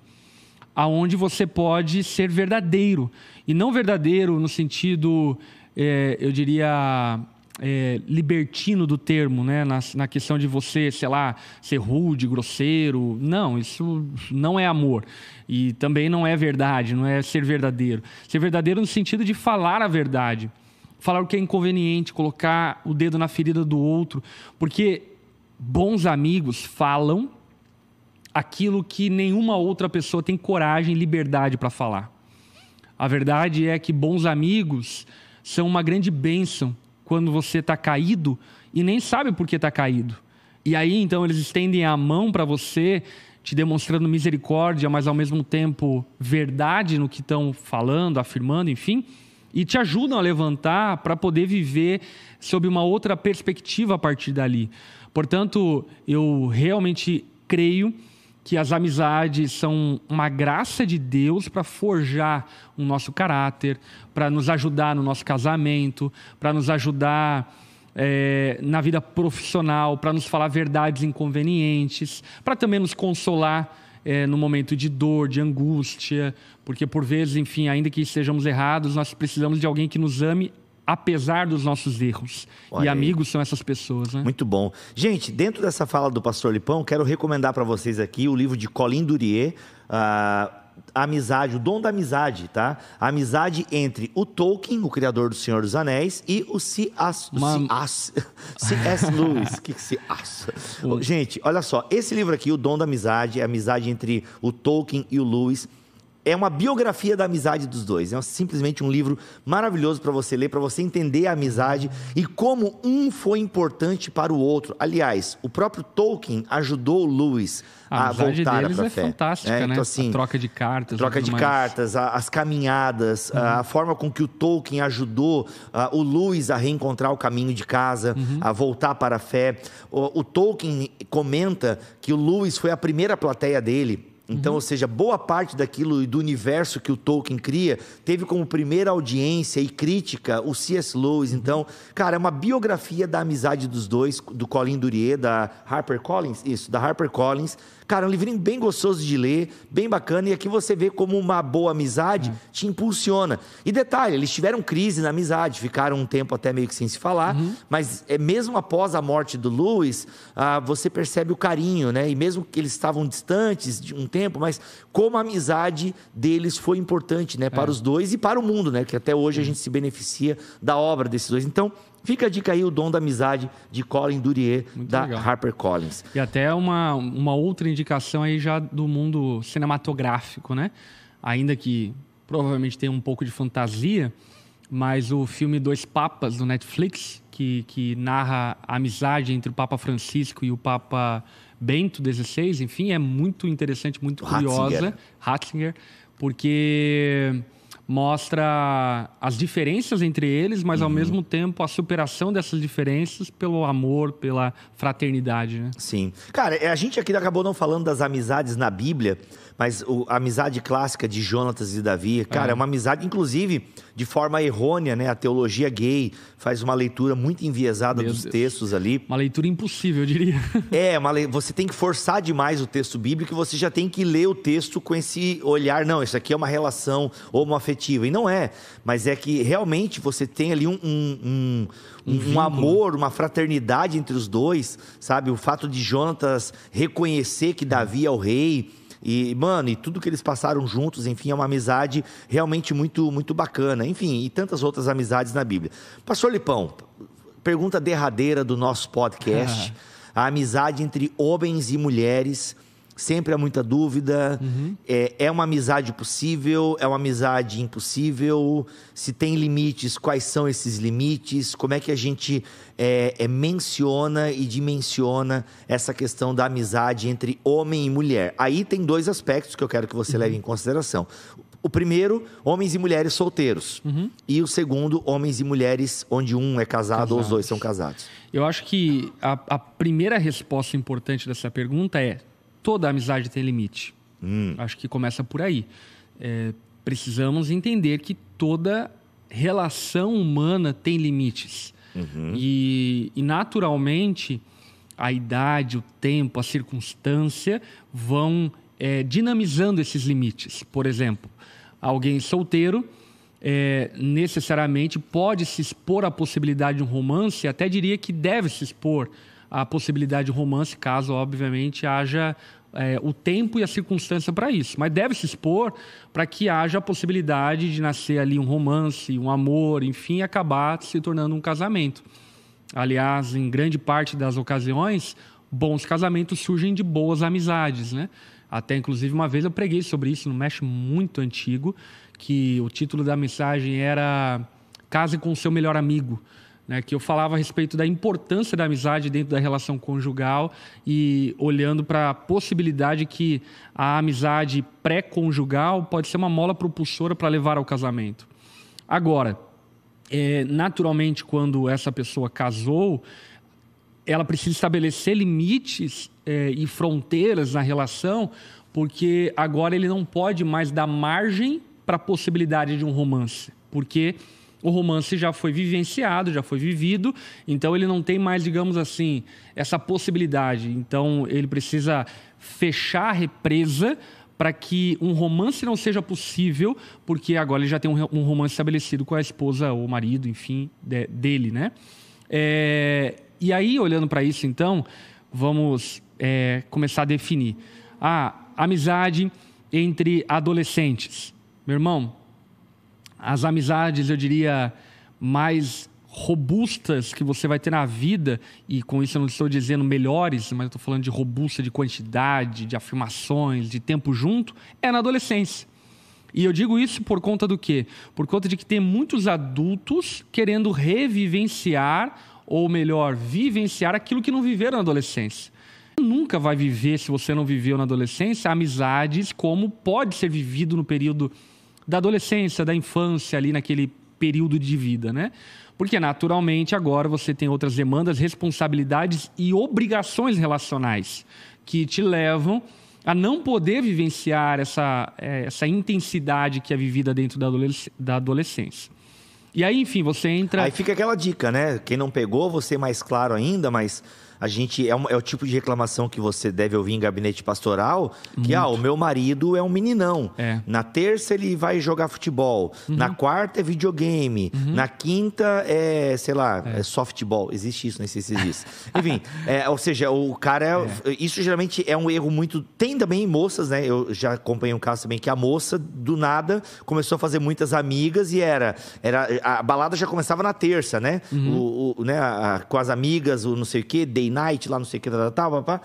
Aonde você pode ser verdadeiro. E não verdadeiro no sentido, é, eu diria, é, libertino do termo, né? Na, na, questão de você, sei lá, ser rude, grosseiro. Não, isso não é amor. E também não é verdade, não é ser verdadeiro. Ser verdadeiro no sentido de falar a verdade. Falar o que é inconveniente, colocar o dedo na ferida do outro. Porque bons amigos falam aquilo que nenhuma outra pessoa tem coragem e liberdade para falar. A verdade é que bons amigos são uma grande bênção quando você está caído e nem sabe por que está caído. E aí então eles estendem a mão para você, te demonstrando misericórdia, mas ao mesmo tempo verdade no que estão falando, afirmando, enfim, e te ajudam a levantar para poder viver sob uma outra perspectiva a partir dali. Portanto, eu realmente creio que as amizades são uma graça de Deus para forjar o nosso caráter, para nos ajudar no nosso casamento, para nos ajudar é, na vida profissional, para nos falar verdades inconvenientes, para também nos consolar é, no momento de dor, de angústia, porque por vezes, enfim, ainda que estejamos errados, nós precisamos de alguém que nos ame apesar dos nossos erros. Olha e amigos aí. são essas pessoas, né? Muito bom. Gente, dentro dessa fala do pastor Lipão, quero recomendar para vocês aqui o livro de Colin Durier, uh, a amizade, o dom da amizade, tá? A amizade entre o Tolkien, o criador do Senhor dos Anéis, e o C.S. Uma... Lewis. que C.S. Gente, olha só, esse livro aqui, o dom da amizade, é a amizade entre o Tolkien e o Lewis é uma biografia da amizade dos dois. É simplesmente um livro maravilhoso para você ler, para você entender a amizade e como um foi importante para o outro. Aliás, o próprio Tolkien ajudou o Lewis a, a voltar para a é fé. fantástica, é, né? Então, assim, a troca de cartas. Troca de mais. cartas, a, as caminhadas, uhum. a, a, forma com que o Tolkien ajudou o Lewis a reencontrar o caminho de casa, uhum. a voltar para a fé. O, o Tolkien comenta que o Lewis foi a primeira plateia dele então, uhum. ou seja, boa parte daquilo e do universo que o Tolkien cria teve como primeira audiência e crítica o C.S. Lewis. Uhum. Então, cara, é uma biografia da amizade dos dois, do Colin Durier, da Harper Collins, isso, da Harper Collins, Cara, é um livrinho bem gostoso de ler, bem bacana, e aqui você vê como uma boa amizade uhum. te impulsiona. E detalhe, eles tiveram crise na amizade, ficaram um tempo até meio que sem se falar, uhum. mas é, mesmo após a morte do Lewis, ah, você percebe o carinho, né? E mesmo que eles estavam distantes de um tempo, mas como a amizade deles foi importante, né? Para é. os dois e para o mundo, né? Que até hoje a gente se beneficia da obra desses dois. Então, Fica a dica aí, o dom da amizade de Colin Durier, Muito da legal. HarperCollins. E até uma, uma outra indicação aí já do mundo cinematográfico, né? Ainda que provavelmente tenha um pouco de fantasia, mas o filme Dois Papas, do Netflix, que, que narra a amizade entre o Papa Francisco e o Papa Bento XVI, enfim, é muito interessante, muito curiosa. Ratzinger, Ratzinger porque mostra as diferenças entre eles, mas uhum. ao mesmo tempo a superação dessas diferenças pelo amor, pela fraternidade, né? Sim. Cara, a gente aqui acabou não falando das amizades na Bíblia, mas o, a amizade clássica de Jonatas e Davi, cara, é. é uma amizade, inclusive, de forma errônea, né? A teologia gay faz uma leitura muito enviesada Meu dos Deus. textos ali. Uma leitura impossível, eu diria. É, uma le... você tem que forçar demais o texto bíblico e você já tem que ler o texto com esse olhar, não, isso aqui é uma relação E não é, mas é que realmente você tem ali um, um, um um, amor, uma fraternidade entre os dois, sabe? O fato de Jonatas reconhecer que Davi é o rei, e, mano, e tudo que eles passaram juntos, enfim, é uma amizade realmente muito, muito bacana. Enfim, e tantas outras amizades na Bíblia. Pastor Lipão, pergunta derradeira do nosso podcast. a amizade entre homens e mulheres Sempre há muita dúvida. Uhum. É, é uma amizade possível? É uma amizade impossível? Se tem limites, quais são esses limites? Como é que a gente é, é, menciona e dimensiona essa questão da amizade entre homem e mulher? Aí tem dois aspectos que eu quero que você uhum. leve em consideração. O primeiro, homens e mulheres solteiros. Uhum. E o segundo, homens e mulheres onde um é casado Casados. ou os dois são casados. Eu acho que a, a primeira resposta importante dessa pergunta é toda amizade tem limite. Hum. Acho que começa por aí. É, precisamos entender que toda relação humana tem limites. Uhum. E, e, naturalmente, a idade, o tempo, a circunstância vão é, dinamizando esses limites. Por exemplo, alguém solteiro é, necessariamente pode se expor à possibilidade de um romance, até diria que deve se expor à possibilidade de romance, caso, obviamente, haja é, o tempo e a circunstância para isso. Mas deve se expor para que haja a possibilidade de nascer ali um romance, um amor, enfim, acabar se tornando um casamento. Aliás, em grande parte das ocasiões, bons casamentos surgem de boas amizades, né? Até, inclusive, uma vez eu preguei sobre isso no Mexe muito antigo, que o título da mensagem era Case com o seu melhor amigo. Né, que eu falava a respeito da importância da amizade dentro da relação conjugal e olhando para a possibilidade que a amizade pré-conjugal pode ser uma mola propulsora para levar ao casamento. Agora, é, naturalmente, quando essa pessoa casou, ela precisa estabelecer limites é, e fronteiras na relação, porque agora ele não pode mais dar margem para a possibilidade de um romance, porque o romance já foi vivenciado, já foi vivido, então ele não tem mais, digamos assim, essa possibilidade. Então ele precisa fechar a represa para que um romance não seja possível, porque agora ele já tem um romance estabelecido com a esposa ou marido, enfim, de, dele, né? É, e aí, olhando para isso, então, vamos é, começar a definir. A amizade entre adolescentes. Meu irmão, as amizades, eu diria, mais robustas que você vai ter na vida, e com isso eu não estou dizendo melhores, mas estou falando de robusta, de quantidade, de afirmações, de tempo junto, é na adolescência. E eu digo isso por conta do quê? Por conta de que tem muitos adultos querendo revivenciar ou melhor, vivenciar aquilo que não viveram na adolescência. Nunca vai viver, se você não viveu na adolescência, amizades como pode ser vivido no período da adolescência, da infância, ali naquele período de vida, né? Porque naturalmente agora você tem outras demandas, responsabilidades e obrigações relacionais que te levam a não poder vivenciar essa, eh, essa intensidade que é vivida dentro da adolescência. E aí, enfim, você entra. Aí fica aquela dica, né? Quem não pegou, você mais claro ainda, mas a gente é, um, é, o tipo de reclamação que você deve ouvir em gabinete pastoral, que Muito. ah, o meu marido é um meninão. É. Na terça ele vai jogar futebol, uhum. na quarta é videogame, uhum. na quinta é, sei lá, é, é softball. Existe isso, não sei se existe. Enfim, é, ou seja, o cara é, é, isso geralmente é um erro muito. Tem também moças, né? Eu já acompanhei um caso também que a moça do nada começou a fazer muitas amigas e era, era a balada já começava na terça, né? Uhum. O, o, né a, com as amigas, o não sei o quê, day night, lá não sei o que, tal, tal, papá.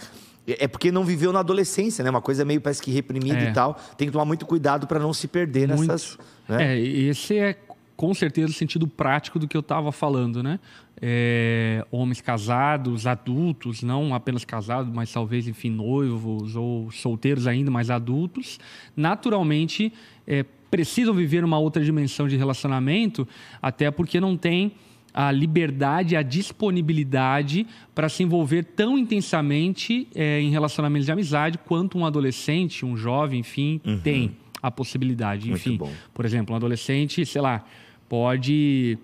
É porque não viveu na adolescência, né? Uma coisa meio parece que reprimida é. e tal. Tem que tomar muito cuidado para não se perder muito. nessas. Né? É, esse é com certeza o sentido prático do que eu estava falando, né? É, homens casados, adultos, não apenas casados, mas talvez, enfim, noivos ou solteiros ainda, mas adultos, naturalmente é, precisam viver uma outra dimensão de relacionamento, até porque não tem a liberdade, a disponibilidade para se envolver tão intensamente é, em relacionamentos de amizade quanto um adolescente, um jovem, enfim, uhum. tem a possibilidade. Enfim, por exemplo, um adolescente, sei lá, pode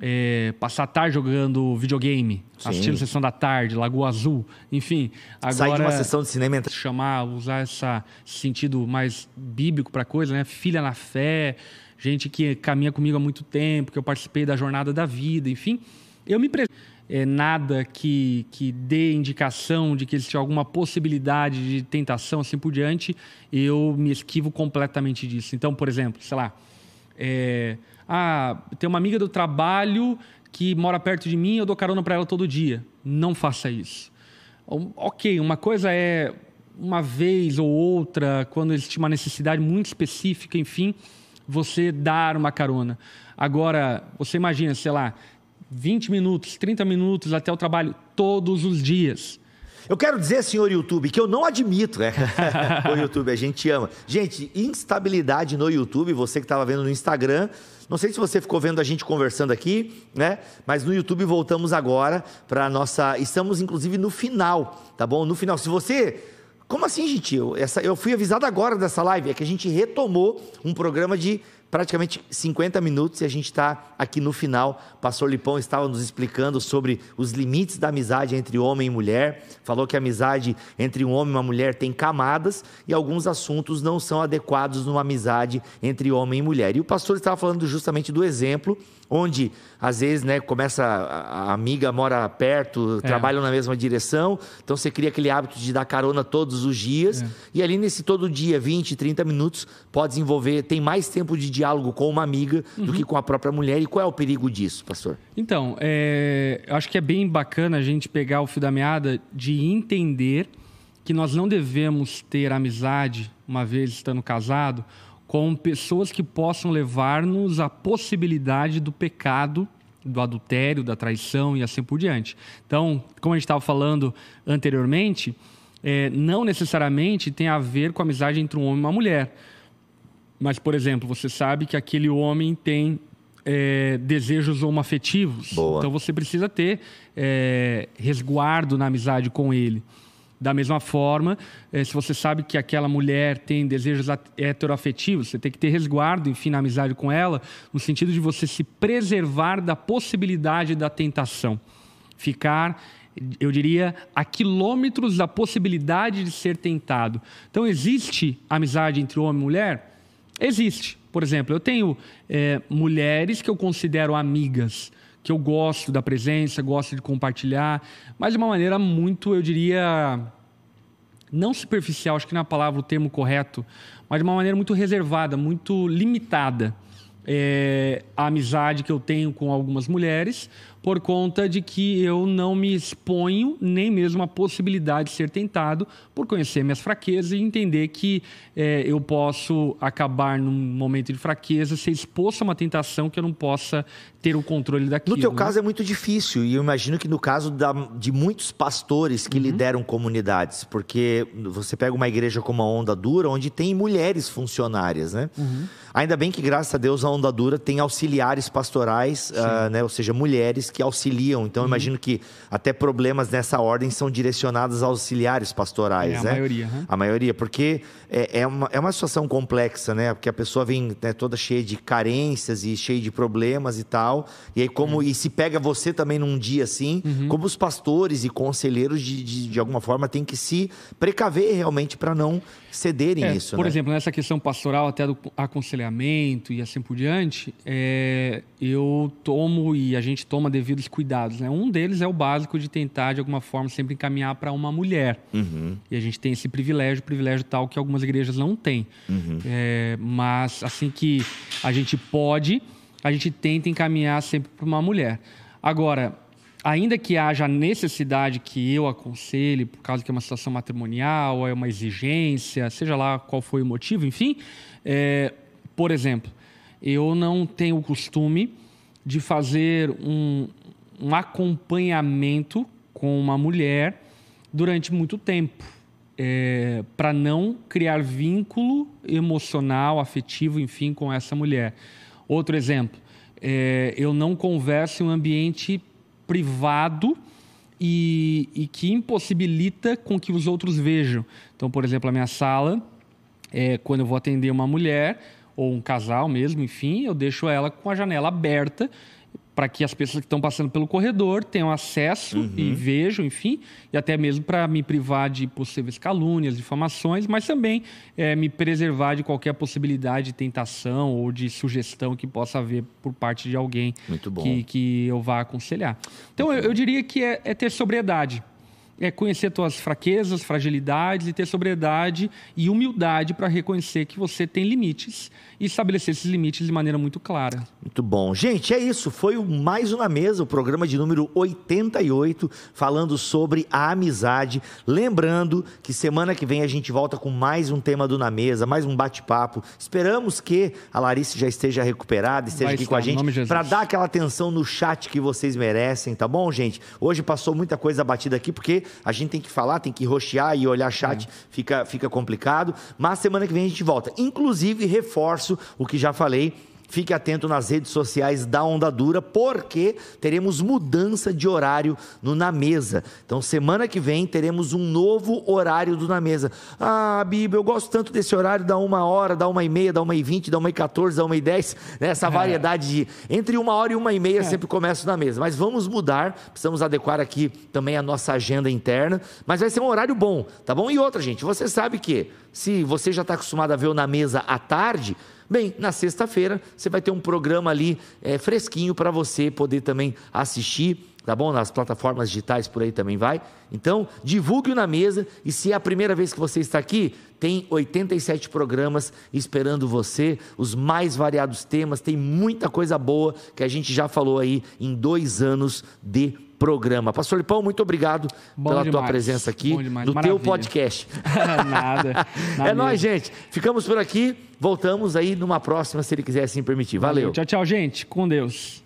é, passar a tarde jogando videogame, Sim. assistindo sessão da tarde, Lagoa Azul, enfim. Agora, Sai de uma sessão de cinema. Chamar, usar esse sentido mais bíblico para a coisa, né? Filha na fé, gente que caminha comigo há muito tempo, que eu participei da jornada da vida, enfim. Eu me é, nada que, que dê indicação de que existe alguma possibilidade de tentação, assim por diante, eu me esquivo completamente disso. Então, por exemplo, sei lá, é, ah, tem uma amiga do trabalho que mora perto de mim, eu dou carona para ela todo dia. Não faça isso. Ok, uma coisa é uma vez ou outra, quando existe uma necessidade muito específica, enfim, você dar uma carona. Agora, você imagina, sei lá, 20 minutos, 30 minutos até o trabalho todos os dias. Eu quero dizer, senhor YouTube, que eu não admito, né? o YouTube, a gente ama. Gente, instabilidade no YouTube, você que estava vendo no Instagram. Não sei se você ficou vendo a gente conversando aqui, né? Mas no YouTube voltamos agora para nossa. Estamos inclusive no final, tá bom? No final. Se você como assim, gente? Eu, essa, eu fui avisado agora dessa live. É que a gente retomou um programa de praticamente 50 minutos e a gente está aqui no final. Pastor Lipão estava nos explicando sobre os limites da amizade entre homem e mulher. Falou que a amizade entre um homem e uma mulher tem camadas e alguns assuntos não são adequados numa amizade entre homem e mulher. E o pastor estava falando justamente do exemplo onde às vezes né, começa a, amiga mora perto, é. trabalham na mesma direção, então você cria aquele hábito de dar carona todos os dias, é. e ali nesse todo dia, 20, 30 minutos, pode desenvolver, tem mais tempo de diálogo com uma amiga uhum. do que com a própria mulher. E qual é o perigo disso, pastor? Então, é, acho que é bem bacana a gente pegar o fio da meada de entender que nós não devemos ter amizade, uma vez estando casado, com pessoas que possam levar-nos à possibilidade do pecado, do adultério, da traição e assim por diante. Então, como a gente estava falando anteriormente, é, não necessariamente tem a ver com a amizade entre um homem e uma mulher. Mas, por exemplo, você sabe que aquele homem tem é, desejos homoafetivos. Boa. Então você precisa ter é, resguardo na amizade com ele. Da mesma forma, eh, se você sabe que aquela mulher tem desejos heteroafetivos, você tem que ter resguardo, enfim, na amizade com ela, no sentido de você se preservar da possibilidade da tentação. Ficar, eu diria, a quilômetros da possibilidade de ser tentado. Então, existe amizade entre homem e mulher? Existe. Por exemplo, eu tenho é, mulheres que eu considero amigas que eu gosto da presença, gosto de compartilhar, mas de uma maneira muito, eu diria, não superficial, acho que não é palavra, o termo correto, mas de uma maneira muito reservada, muito limitada. É, a amizade que eu tenho com algumas mulheres, por conta de que eu não me exponho nem mesmo à possibilidade de ser tentado por conhecer minhas fraquezas e entender que é, eu posso acabar num momento de fraqueza, ser exposto a uma tentação que eu não possa ter o controle daquilo. No teu né? caso é muito difícil e eu imagino que no caso da, de muitos pastores que uhum. lideram comunidades, porque você pega uma igreja como a Onda Dura, onde tem mulheres funcionárias, né? Uhum. Ainda bem que graças a Deus a Onda Dura tem auxiliares pastorais, uh, né? Ou seja, mulheres que auxiliam. Então, uhum. imagino que até problemas nessa ordem são direcionados aos auxiliares pastorais, é, a né? maioria. Uhum. A maioria, porque é, é, uma, é uma situação complexa, né? Porque a pessoa vem né, toda cheia de carências e cheia de problemas e tal. E aí, como... Uhum. E se pega você também num dia assim, uhum. como os pastores e conselheiros, de, de, de alguma forma, têm que se precaver realmente para não cederem é, isso. Por né? exemplo, nessa questão pastoral, até do aconselhamento e assim por diante, é, eu tomo e a gente toma devidos cuidados. Né? Um deles é o básico de tentar, de alguma forma, sempre encaminhar para uma mulher. Uhum. E a gente tem esse privilégio, privilégio tal que algumas igrejas não têm. Uhum. É, mas assim que a gente pode, a gente tenta encaminhar sempre para uma mulher. Agora, ainda que haja necessidade que eu aconselhe, por causa que é uma situação matrimonial, é uma exigência, seja lá qual foi o motivo, enfim, é, por exemplo, eu não tenho o costume de fazer um, um acompanhamento com uma mulher durante muito tempo. É, para não criar vínculo emocional, afetivo, enfim, com essa mulher. Outro exemplo, é, eu não converso em um ambiente privado e, e, que impossibilita com que os outros vejam. Então, por exemplo, a minha sala, é, quando eu vou atender uma mulher ou um casal mesmo, enfim, eu deixo ela com a janela aberta para que as pessoas que estão passando pelo corredor tenham acesso uhum. e vejam, enfim, e até mesmo para me privar de possíveis calúnias, difamações, mas também é, me preservar de qualquer possibilidade de tentação ou de sugestão que possa haver por parte de alguém que, que eu vá aconselhar. Então, eu, eu, diria que é, é ter sobriedade é conhecer tuas fraquezas, fragilidades e ter sobriedade e humildade para reconhecer que você tem limites e estabelecer esses limites de maneira muito clara. Muito bom. Gente, é isso. Foi o Mais Uma Mesa, o programa de número 88, falando sobre a amizade. Lembrando que semana que vem a gente volta com mais um tema do Na Mesa, mais um bate-papo. Esperamos que a Larissa já esteja recuperada, esteja Vai aqui estar, com a gente para dar aquela atenção no chat que vocês merecem, tá bom, gente? Hoje passou muita coisa batida aqui, porque a gente tem que falar, tem que roxear e olhar chat, é. fica, fica complicado. Mas semana que vem a gente volta. Inclusive, reforço o que já falei fique atento nas redes sociais da Onda Dura, porque teremos mudança de horário no Na Mesa. Então, semana que vem teremos um novo horário do Na Mesa. Ah, Bíblia, eu gosto tanto desse horário da uma hora, da uma e meia, da uma e vinte, da uma e quatorze, da uma e dez, né? essa é. variedade de entre uma hora e uma e meia é. sempre começa na mesa. Mas vamos mudar, precisamos adequar aqui também a nossa agenda interna, mas vai ser um horário bom, tá bom? E outra, gente, você sabe que se você já está acostumado a ver o na mesa à tarde, Bem, na sexta-feira você vai ter um programa ali é, fresquinho para você poder também assistir, tá bom? Nas plataformas digitais por aí também vai. Então, divulgue-o na mesa e se é a primeira vez que você está aqui, tem 87 programas esperando você, os mais variados temas, tem muita coisa boa que a gente já falou aí em dois anos de programa. Pastor Lipão, muito obrigado Bom pela demais. tua presença aqui no Maravilha. teu podcast. nada, nada. É nóis, gente. Ficamos por aqui. Voltamos aí numa próxima, se ele quiser assim permitir. Valeu. Valeu. Tchau, tchau, gente. Com Deus.